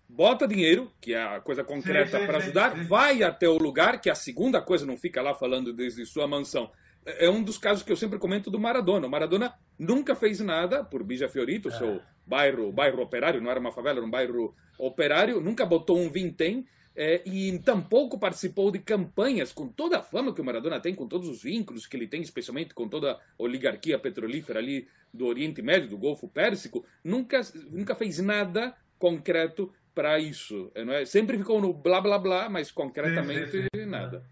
bota dinheiro, que é a coisa concreta para ajudar, sim, sim. vai até o lugar, que é a segunda coisa, não fica lá falando desde sua mansão. É um dos casos que eu sempre comento do Maradona. O Maradona nunca fez nada por Bija Fiorito, é. seu bairro, bairro operário, não era uma favela, era um bairro operário, nunca botou um vintém é, e tampouco participou de campanhas com toda a fama que o Maradona tem, com todos os vínculos que ele tem, especialmente com toda a oligarquia petrolífera ali do Oriente Médio, do Golfo Pérsico, nunca, nunca fez nada concreto para isso. Não é? Sempre ficou no blá blá blá, mas concretamente sim, sim, sim. nada.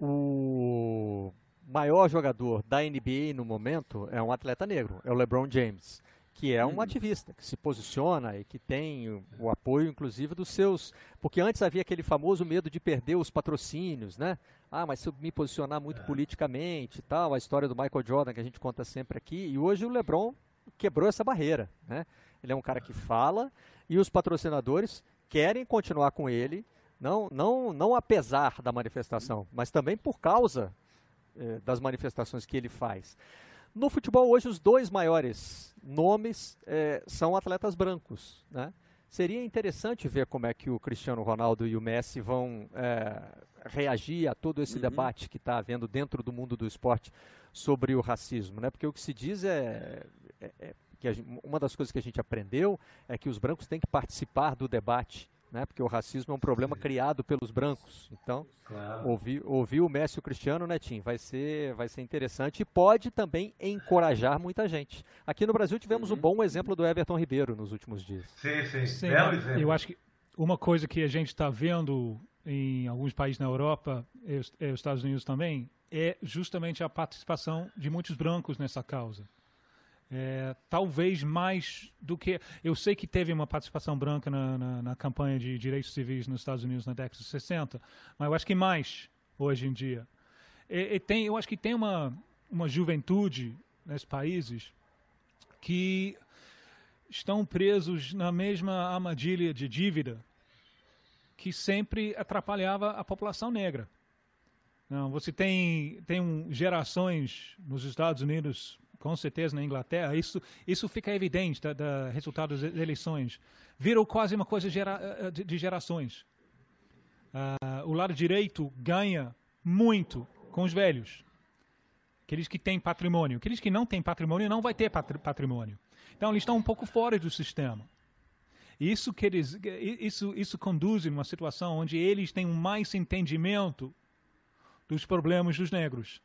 O maior jogador da NBA no momento é um atleta negro, é o LeBron James, que é um hum. ativista, que se posiciona e que tem o apoio, inclusive, dos seus. Porque antes havia aquele famoso medo de perder os patrocínios, né? Ah, mas se eu me posicionar muito é. politicamente e tal, a história do Michael Jordan que a gente conta sempre aqui, e hoje o LeBron quebrou essa barreira, né? Ele é um cara que fala e os patrocinadores querem continuar com ele, não, não, não apesar da manifestação, mas também por causa eh, das manifestações que ele faz. No futebol hoje os dois maiores nomes eh, são atletas brancos, né? Seria interessante ver como é que o Cristiano Ronaldo e o Messi vão é, reagir a todo esse uhum. debate que está havendo dentro do mundo do esporte sobre o racismo, né? Porque o que se diz é, é, é que gente, uma das coisas que a gente aprendeu é que os brancos têm que participar do debate, né? Porque o racismo é um problema criado pelos brancos. Então, claro. ouvir, ouvir o Messi e o Cristiano, né, Tim, vai ser, vai ser interessante e pode também encorajar muita gente. Aqui no Brasil tivemos uhum. um bom exemplo do Everton Ribeiro nos últimos dias. Sim, sim. sim eu acho que uma coisa que a gente está vendo em alguns países na Europa e os Estados Unidos também é justamente a participação de muitos brancos nessa causa. É, talvez mais do que. Eu sei que teve uma participação branca na, na, na, campanha de direitos civis nos Estados Unidos na década de 60, mas eu acho que mais hoje em dia. E, e tem, eu acho que tem uma, uma juventude nesses países que estão presos na mesma armadilha de dívida que sempre atrapalhava a população negra. Não, você tem, tem gerações nos Estados Unidos com certeza na Inglaterra, isso, isso fica evidente da, da resultado das eleições. Virou quase uma coisa gera, eh, de, de gerações. Uh, o lado direito ganha muito com os velhos. Aqueles que têm patrimônio. Aqueles que não têm patrimônio não vai ter patrimônio. Então eles estão um pouco fora do sistema. Isso, que eles, isso, isso conduz a uma situação onde eles têm mais entendimento dos problemas dos negros.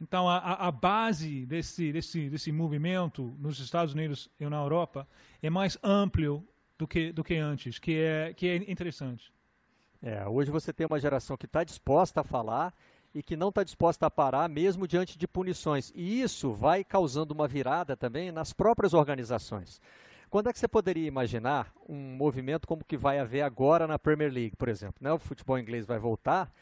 Então, a, a base desse, desse, desse movimento nos Estados Unidos e na Europa é mais amplo do que, do que antes, que é, que é interessante. É, hoje você tem uma geração que está disposta a falar e que não está disposta a parar mesmo diante de punições. E isso vai causando uma virada também nas próprias organizações. Quando é que você poderia imaginar um movimento como que vai haver agora na Premier League, por exemplo? Né? O futebol inglês vai voltar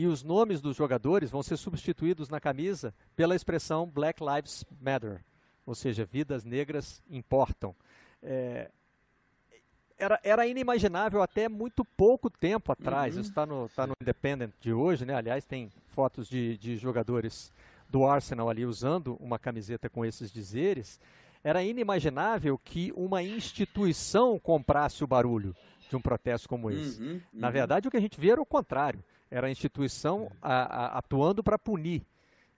e os nomes dos jogadores vão ser substituídos na camisa pela expressão Black Lives Matter, ou seja, vidas negras importam. É, era, era inimaginável até muito pouco tempo atrás. Uhum. Isso está no, tá no Independent de hoje, né? Aliás, tem fotos de, de jogadores do Arsenal ali usando uma camiseta com esses dizeres. Era inimaginável que uma instituição comprasse o barulho de um protesto como esse. Uhum, uhum. Na verdade, o que a gente vê era o contrário era a instituição a, a, atuando para punir,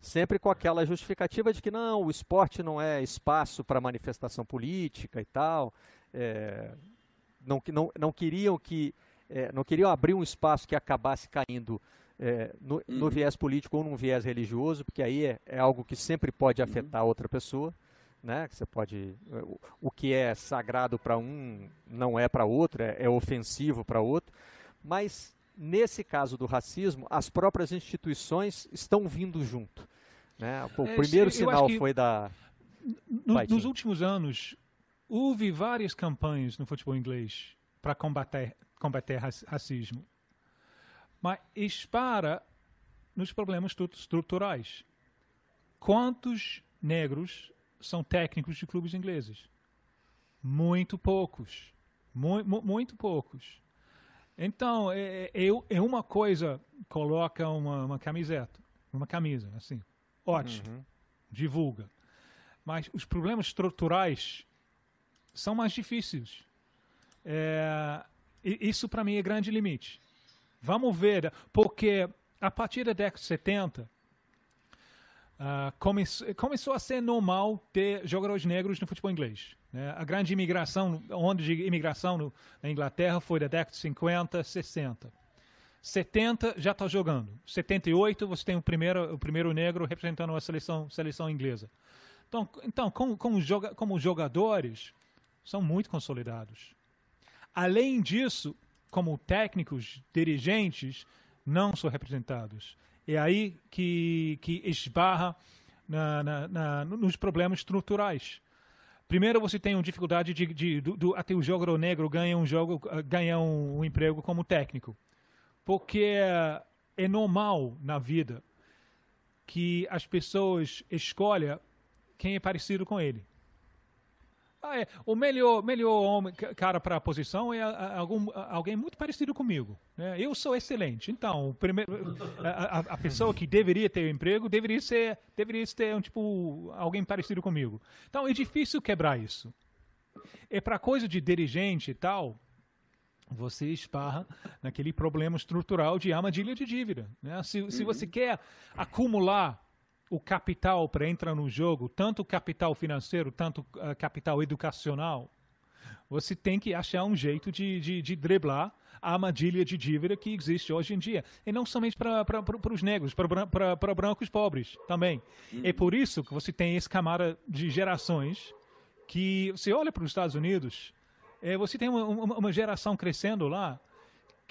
sempre com aquela justificativa de que não, o esporte não é espaço para manifestação política e tal, é, não, não, não queriam que é, não queriam abrir um espaço que acabasse caindo é, no, no, uhum. viés político ou num viés religioso, porque aí é, é algo que sempre pode uhum. afetar outra pessoa. Né? Você pode, o, o que é sagrado para um não é para outro, é, é ofensivo para outro. Mas nesse caso do racismo, as próprias instituições estão vindo junto. Né? O é, primeiro sinal foi da. No, nos últimos anos, houve várias campanhas no futebol inglês para combater, combater racismo. Mas espara nos problemas estruturais. Quantos negros são técnicos de clubes ingleses? Muito poucos. Muito poucos. Então, é, é, é uma coisa, coloca uma, uma camiseta, uma camisa, assim, ótimo, uhum. divulga. Mas os problemas estruturais são mais difíceis. É, isso para mim é grande limite. Vamos ver, porque a partir da década de 70, uh, come, começou a ser normal ter jogadores negros no futebol inglês. Né? A grande imigração, onda de imigração no, na Inglaterra foi da década de 50, 60. 70 já está jogando. 78 você tem o primeiro, o primeiro negro representando a seleção, seleção inglesa. Então, então como, como, joga, como jogadores, são muito consolidados. Além disso, como técnicos, dirigentes, não são representados. É aí que, que esbarra na, na, na, nos problemas estruturais. Primeiro, você tem uma dificuldade de, de, de, até o jogador negro ganha um jogo, ganha um, um emprego como técnico, porque é normal na vida que as pessoas escolham quem é parecido com ele. Ah, é. O melhor, melhor homem, cara para a posição é algum, alguém muito parecido comigo. Né? Eu sou excelente. Então, primeiro, a, a, pessoa que deveria ter o um emprego deveria ser, deveria ter um tipo alguém parecido comigo. Então, é difícil quebrar isso. É para coisa de dirigente e tal. Você esparra naquele problema estrutural de armadilha de dívida. Né? Se, se você quer acumular o capital para entrar no jogo, tanto capital financeiro, tanto uh, capital educacional, você tem que achar um jeito de, de, de, driblar a armadilha de dívida que existe hoje em dia. E não somente para os negros, para brancos pobres também. Uhum. É por isso que você tem esse camada de gerações que você olha para os Estados Unidos, é, você tem uma, uma, uma geração crescendo lá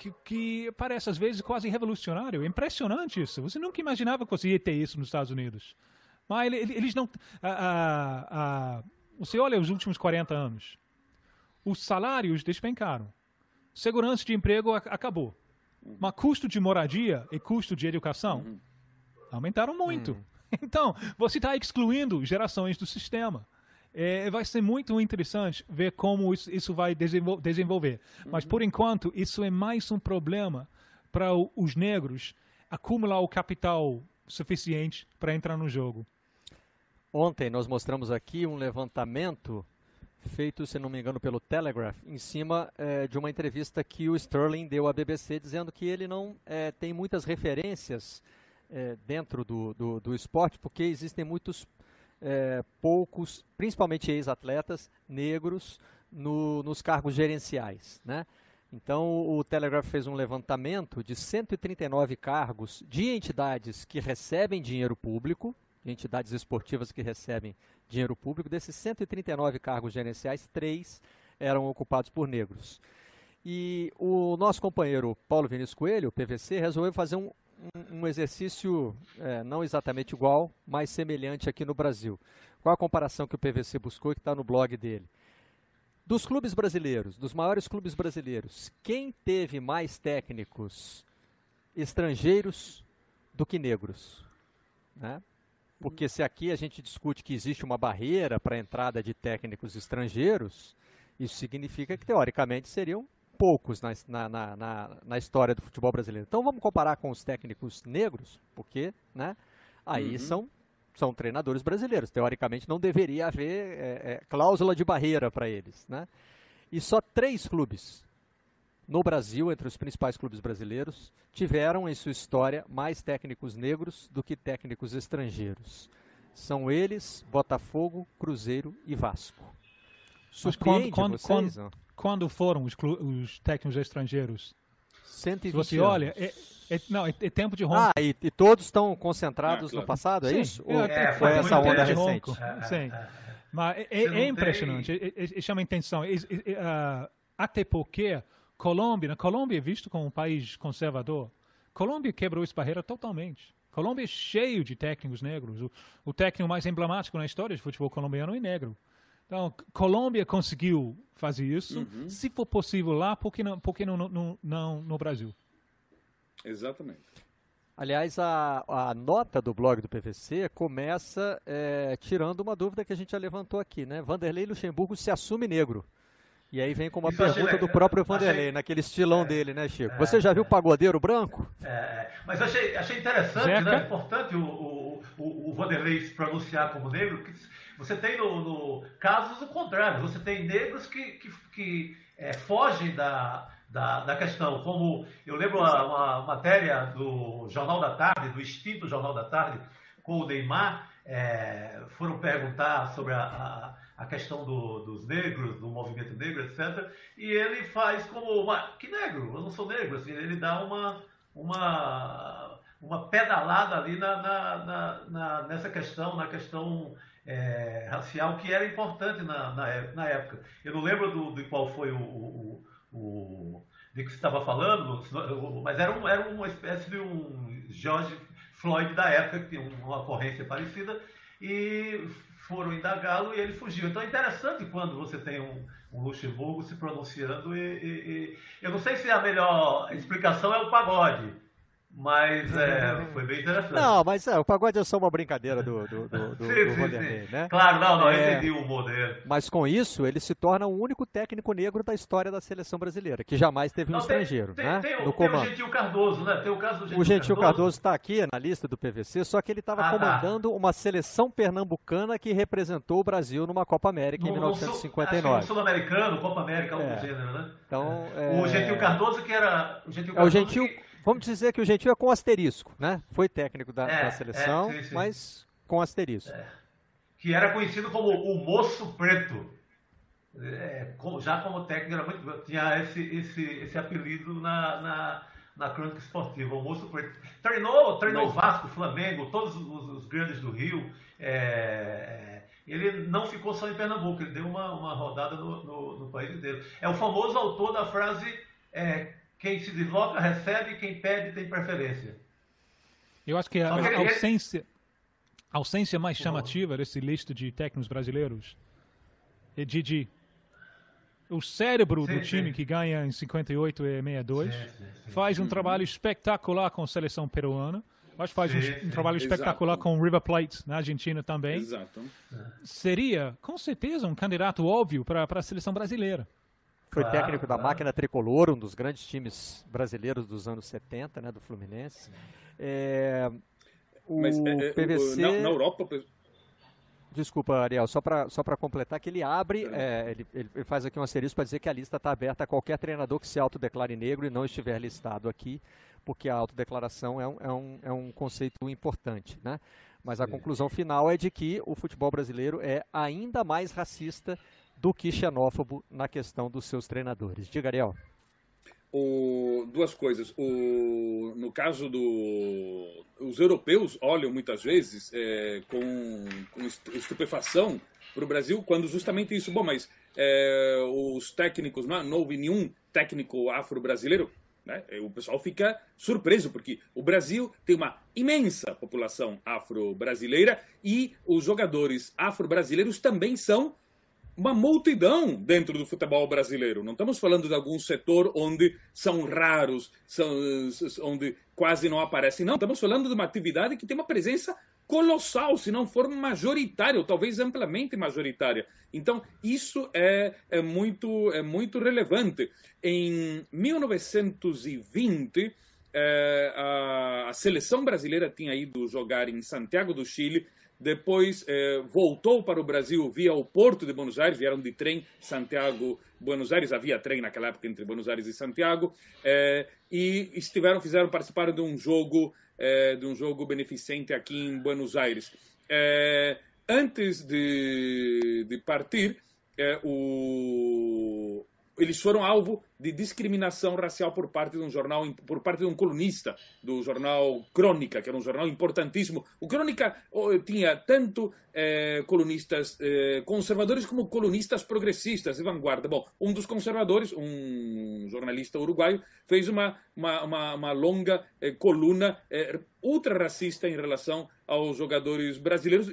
que, que, parece às vezes quase revolucionário. É impressionante isso. Você nunca imaginava que você ia ter isso nos Estados Unidos. Mas eles não. A, a, você olha os últimos 40 anos. Os salários despencaram. Segurança de emprego acabou. Mas custo de moradia e custo de educação uhum. aumentaram muito. Uhum. Então, você está excluindo gerações do sistema. É, vai ser muito interessante ver como isso, isso vai desenvol desenvolver. Mas, por enquanto, isso é mais um problema para os negros acumular o capital suficiente para entrar no jogo. Ontem nós mostramos aqui um levantamento feito, se não me engano, pelo Telegraph, em cima é, de uma entrevista que o Sterling deu à BBC, dizendo que ele não é, tem muitas referências é, dentro do, do, do esporte, porque existem muitos é, poucos, principalmente ex-atletas negros, no, nos cargos gerenciais. Né? Então, o Telegraph fez um levantamento de 139 cargos de entidades que recebem dinheiro público, de entidades esportivas que recebem dinheiro público. Desses 139 cargos gerenciais, três eram ocupados por negros. E o nosso companheiro Paulo Vinícius Coelho, PVC, resolveu fazer um, um, exercício é, não exatamente igual, mas semelhante aqui no Brasil. Qual a comparação que o PVC buscou e que está no blog dele? Dos clubes brasileiros, dos maiores clubes brasileiros, quem teve mais técnicos estrangeiros do que negros? Né? Porque se aqui a gente discute que existe uma barreira para a entrada de técnicos estrangeiros, isso significa que teoricamente seriam poucos na, na, na, na, história do futebol brasileiro. Então vamos comparar com os técnicos negros, porque né, aí uhum. são, são treinadores brasileiros. Teoricamente não deveria haver é, é, cláusula de barreira para eles. Né? E só três clubes no Brasil, entre os principais clubes brasileiros, tiveram em sua história mais técnicos negros do que técnicos estrangeiros. São eles, Botafogo, Cruzeiro e Vasco. Surpreende quando, quando, vocês? Quando, quando foram os, os técnicos estrangeiros? 120 Se você anos. olha, é, é, não, é, é, tempo de ronco. Ah, e, e todos estão concentrados ah, claro. no passado, é Sim, isso? É, Ou é, foi essa onda recente? Sim. Mas é, é impressionante, tem... chama atenção. Uh, até porque Colômbia, na Colômbia é visto como um país conservador. Colômbia quebrou essa barreira totalmente. Colômbia é cheio de técnicos negros. O, o técnico mais emblemático na história de futebol colombiano é negro. Então, Colômbia conseguiu fazer isso. Uhum. Se for possível lá, por que não, por que não, não, não no Brasil? Exatamente. Aliás, a, a nota do blog do PVC começa é, tirando uma dúvida que a gente já levantou aqui, né? Vanderlei Luxemburgo se assume negro. E aí vem com uma Isso pergunta do próprio Vanderlei, achei... naquele estilão é, dele, né, Chico? É, Você já viu o pagodeiro branco? É, é, mas achei, achei interessante, Zeca? né? Importante o, o, o, o Vanderlei se pronunciar como negro, que você tem no, no casos o contrário, você tem negros que, que, que é, fogem da, da, da, questão, como eu lembro uma, uma, matéria do Jornal da Tarde, do extinto Jornal da Tarde, com o Neymar, é, foram perguntar sobre a, a, a questão do, dos negros, do movimento negro, etc. E ele faz como uma, que negro? Eu não sou negro. Assim, ele dá uma, uma, uma pedalada ali na, na, na, nessa questão, na questão é, racial que era importante na, na, época. Eu não lembro do, de qual foi o, o, o de que você estava falando, mas era, um, era uma espécie de um George Floyd da época, que tinha uma ocorrência parecida, e foram indagá-lo e ele fugiu. Então é interessante quando você tem um, um Luxemburgo se pronunciando e, e, e, Eu não sei se a melhor explicação é o pagode, mas é, foi bem interessante. Não, mas é, o pagode é só uma brincadeira do, do, do, do, sim, do Vanderlei, né? Claro, não, não, é, entendi o humor dele. Mas com isso, ele se torna o único técnico negro da história da seleção brasileira, que jamais teve um não, estrangeiro, tem, né? Tem, no tem comando. o Gentil Cardoso, né? Tem o caso do Gentil O Gentil Cardoso está aqui na lista do PVC, só que ele estava ah, tá. comandando tá. uma seleção pernambucana que representou o Brasil numa Copa América no, em 1959. No Sul-Americano, Copa América, algo é. do gênero, né? Então, é... O Gentil Cardoso, que era... O Gentil, Cardoso, é, o Gentil... Que Vamos dizer que o Gentil é com asterisco, né? Foi técnico da, é, da seleção, é, sim, sim. mas com asterisco. É. Que era conhecido como o moço preto. É, já como técnico, era muito, tinha esse, esse, esse apelido na, na, na crônica esportiva, o moço preto. Treinou, treinou mas... Vasco, Flamengo, todos os, os grandes do Rio. É, ele não ficou só em Pernambuco, ele deu uma, uma rodada no, no, no país inteiro. É o famoso autor da frase é, quem se desloca recebe, quem pede tem preferência. Eu acho que a, a ausência, a ausência mais chamativa desse lista de técnicos brasileiros é de, de o cérebro sim, do time sim. que ganha em 58 e 62 sim, faz um trabalho espetacular com a seleção peruana. Acho que faz um, um, trabalho espetacular Exato. com o River Plate na Argentina também. Exato. Seria, com certeza, um candidato óbvio para a seleção brasileira. Foi claro, técnico claro. da máquina tricolor, um dos grandes times brasileiros dos anos 70, né, do Fluminense. É, o Mas, é, PVC... É, na, na, Europa... Desculpa, Ariel, só para só completar que ele abre, é, ele, ele, faz aqui um asterisco para dizer que a lista está aberta a qualquer treinador que se autodeclare negro e não estiver listado aqui, porque a autodeclaração é um, é um, é um conceito importante, né? Mas a conclusão final é de que o futebol brasileiro é ainda mais racista do que xenófobo na questão dos seus treinadores. Diga, Ariel. O, duas coisas. O, no caso do. Os europeus olham muitas vezes é, com, com estupefação para o Brasil quando justamente isso. Bom, mas é, os técnicos, não, não houve nenhum técnico afro-brasileiro. Né? O pessoal fica surpreso, porque o Brasil tem uma imensa população afro-brasileira e os jogadores afro-brasileiros também são uma multidão dentro do futebol brasileiro. Não estamos falando de algum setor onde são raros, são, onde quase não aparecem. Não, estamos falando de uma atividade que tem uma presença colossal, se não for majoritária, ou talvez amplamente majoritária. Então, isso é, é, muito, é muito relevante. Em 1920, é, a, a seleção brasileira tinha ido jogar em Santiago do Chile depois eh, voltou para o Brasil via o Porto de Buenos Aires, vieram de trem Santiago, Buenos Aires, havia trem naquela época entre Buenos Aires e Santiago, eh, e estiveram, fizeram, participaram de um jogo, eh, de um jogo beneficente aqui em Buenos Aires. antes de, de partir, o, eles foram alvo de discriminação racial por parte de um jornal, por parte de um colunista do jornal Crônica, que era um jornal importantíssimo. O Crônica tinha tanto eh, colunistas eh, conservadores como colunistas progressistas de vanguarda. Bom, um dos conservadores, um jornalista uruguaio, fez uma, uma, uma, uma longa eh, coluna ultra racista em relação aos jogadores brasileiros.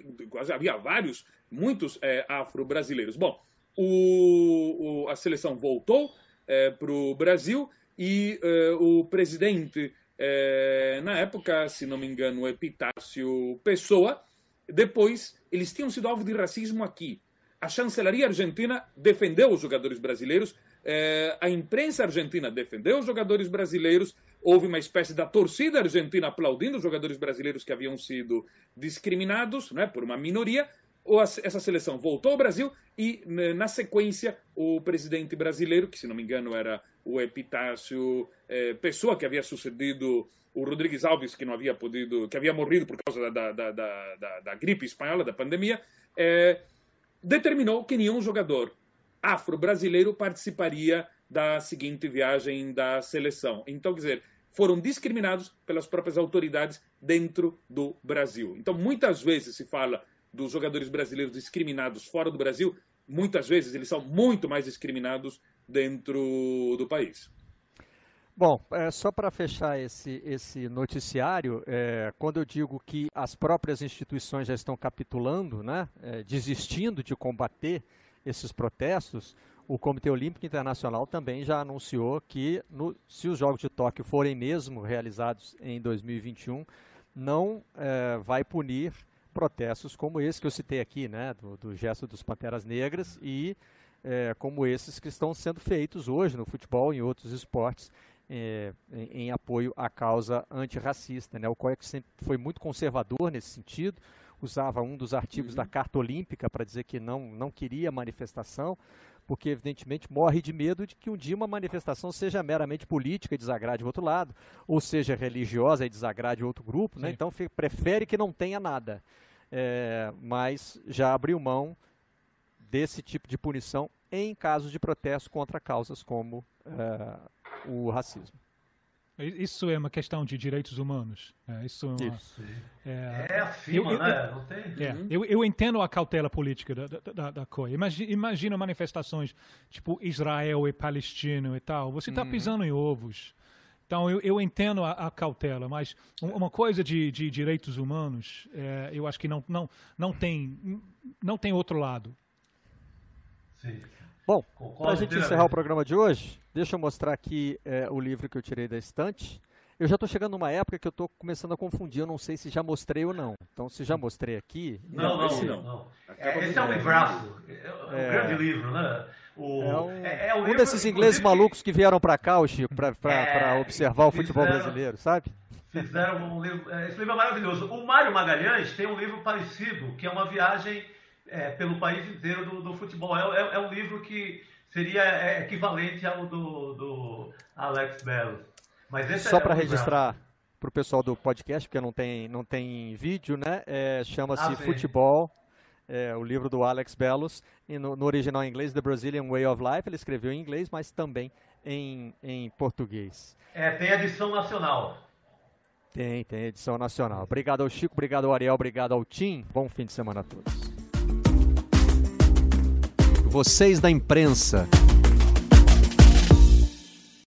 Havia vários, muitos afro-brasileiros. Bom, o, o, a seleção voltou é, para o Brasil e é, o presidente, é, na época, se não me engano, Epitácio Pessoa, depois eles tinham sido alvo de racismo aqui. A chancelaria argentina defendeu os jogadores brasileiros, é, a imprensa argentina defendeu os jogadores brasileiros, houve uma espécie da torcida argentina aplaudindo os jogadores brasileiros que haviam sido discriminados né, por uma minoria, essa seleção voltou ao Brasil e, na sequência, o presidente brasileiro, que se não me engano era o Epitácio é, Pessoa, que havia sucedido o Rodrigues Alves, que não havia podido, que havia morrido por causa da, da, da, da, da gripe espanhola, da pandemia, é, determinou que nenhum jogador afro-brasileiro participaria da seguinte viagem da seleção. Então, quer dizer, foram discriminados pelas próprias autoridades dentro do Brasil. Então, muitas vezes se fala dos jogadores brasileiros discriminados fora do Brasil, muitas vezes eles são muito mais discriminados dentro do país. Bom, é, só para fechar esse, esse noticiário, é, quando eu digo que as próprias instituições já estão capitulando, né, é, desistindo de combater esses protestos, o Comitê Olímpico Internacional também já anunciou que, no, se os Jogos de Tóquio forem mesmo realizados em 2021, não é, vai punir protestos como esse que eu citei aqui, né, do, do gesto dos Panteras Negras e é, como esses que estão sendo feitos hoje no futebol e em outros esportes é, em, em, apoio à causa antirracista. Né? O COEC sempre foi muito conservador nesse sentido, usava um dos artigos uhum. da Carta Olímpica para dizer que não, não queria manifestação, porque evidentemente morre de medo de que um dia uma manifestação seja meramente política e desagrade o outro lado, ou seja religiosa e desagrade outro grupo, né? então prefere que não tenha nada. É, mas já abriu mão desse tipo de punição em casos de protesto contra causas como é, o racismo. Isso é uma questão de direitos humanos. É, isso é, uma, isso. é, é acima, eu, né? Não tem... É, uhum. eu, eu entendo a cautela política da, da, da coisa. Imagina, imagina, manifestações tipo Israel e Palestina e tal. Você está uhum. pisando em ovos. Então, eu, eu entendo a, a, cautela, mas uma coisa de, de direitos humanos, é, eu acho que não, não, não, tem, não tem outro lado. Sim. Bom, para a gente encerrar o programa de hoje, deixa eu mostrar aqui é, o livro que eu tirei da estante. Eu já estou chegando numa época que eu estou começando a confundir, eu não sei se já mostrei ou não. Então, se já mostrei aqui... Não, não, esse não. não. É, esse é um livraço, é um é, grande livro, né? O, é um, é, é um, desses ingleses malucos que vieram para cá, Chico, para é, observar o futebol fizeram, brasileiro, sabe? Fizeram um livro, esse livro é maravilhoso. O Mário Magalhães tem um livro parecido, que é uma viagem é, pelo país inteiro do, do futebol. É, é, é, um livro que seria é, equivalente ao do, do Alex Bello. Mas Só para é registrar para o pessoal do podcast, porque não tem, não tem vídeo, né? É, Chama-se ah, Futebol, é, o livro do Alex Bellos, no, no, original em inglês, The Brazilian Way of Life, ele escreveu em inglês, mas também em, em português. É, tem edição nacional. Tem, tem edição nacional. Obrigado ao Chico, obrigado ao Ariel, obrigado ao Tim. Bom fim de semana a todos. Vocês da imprensa.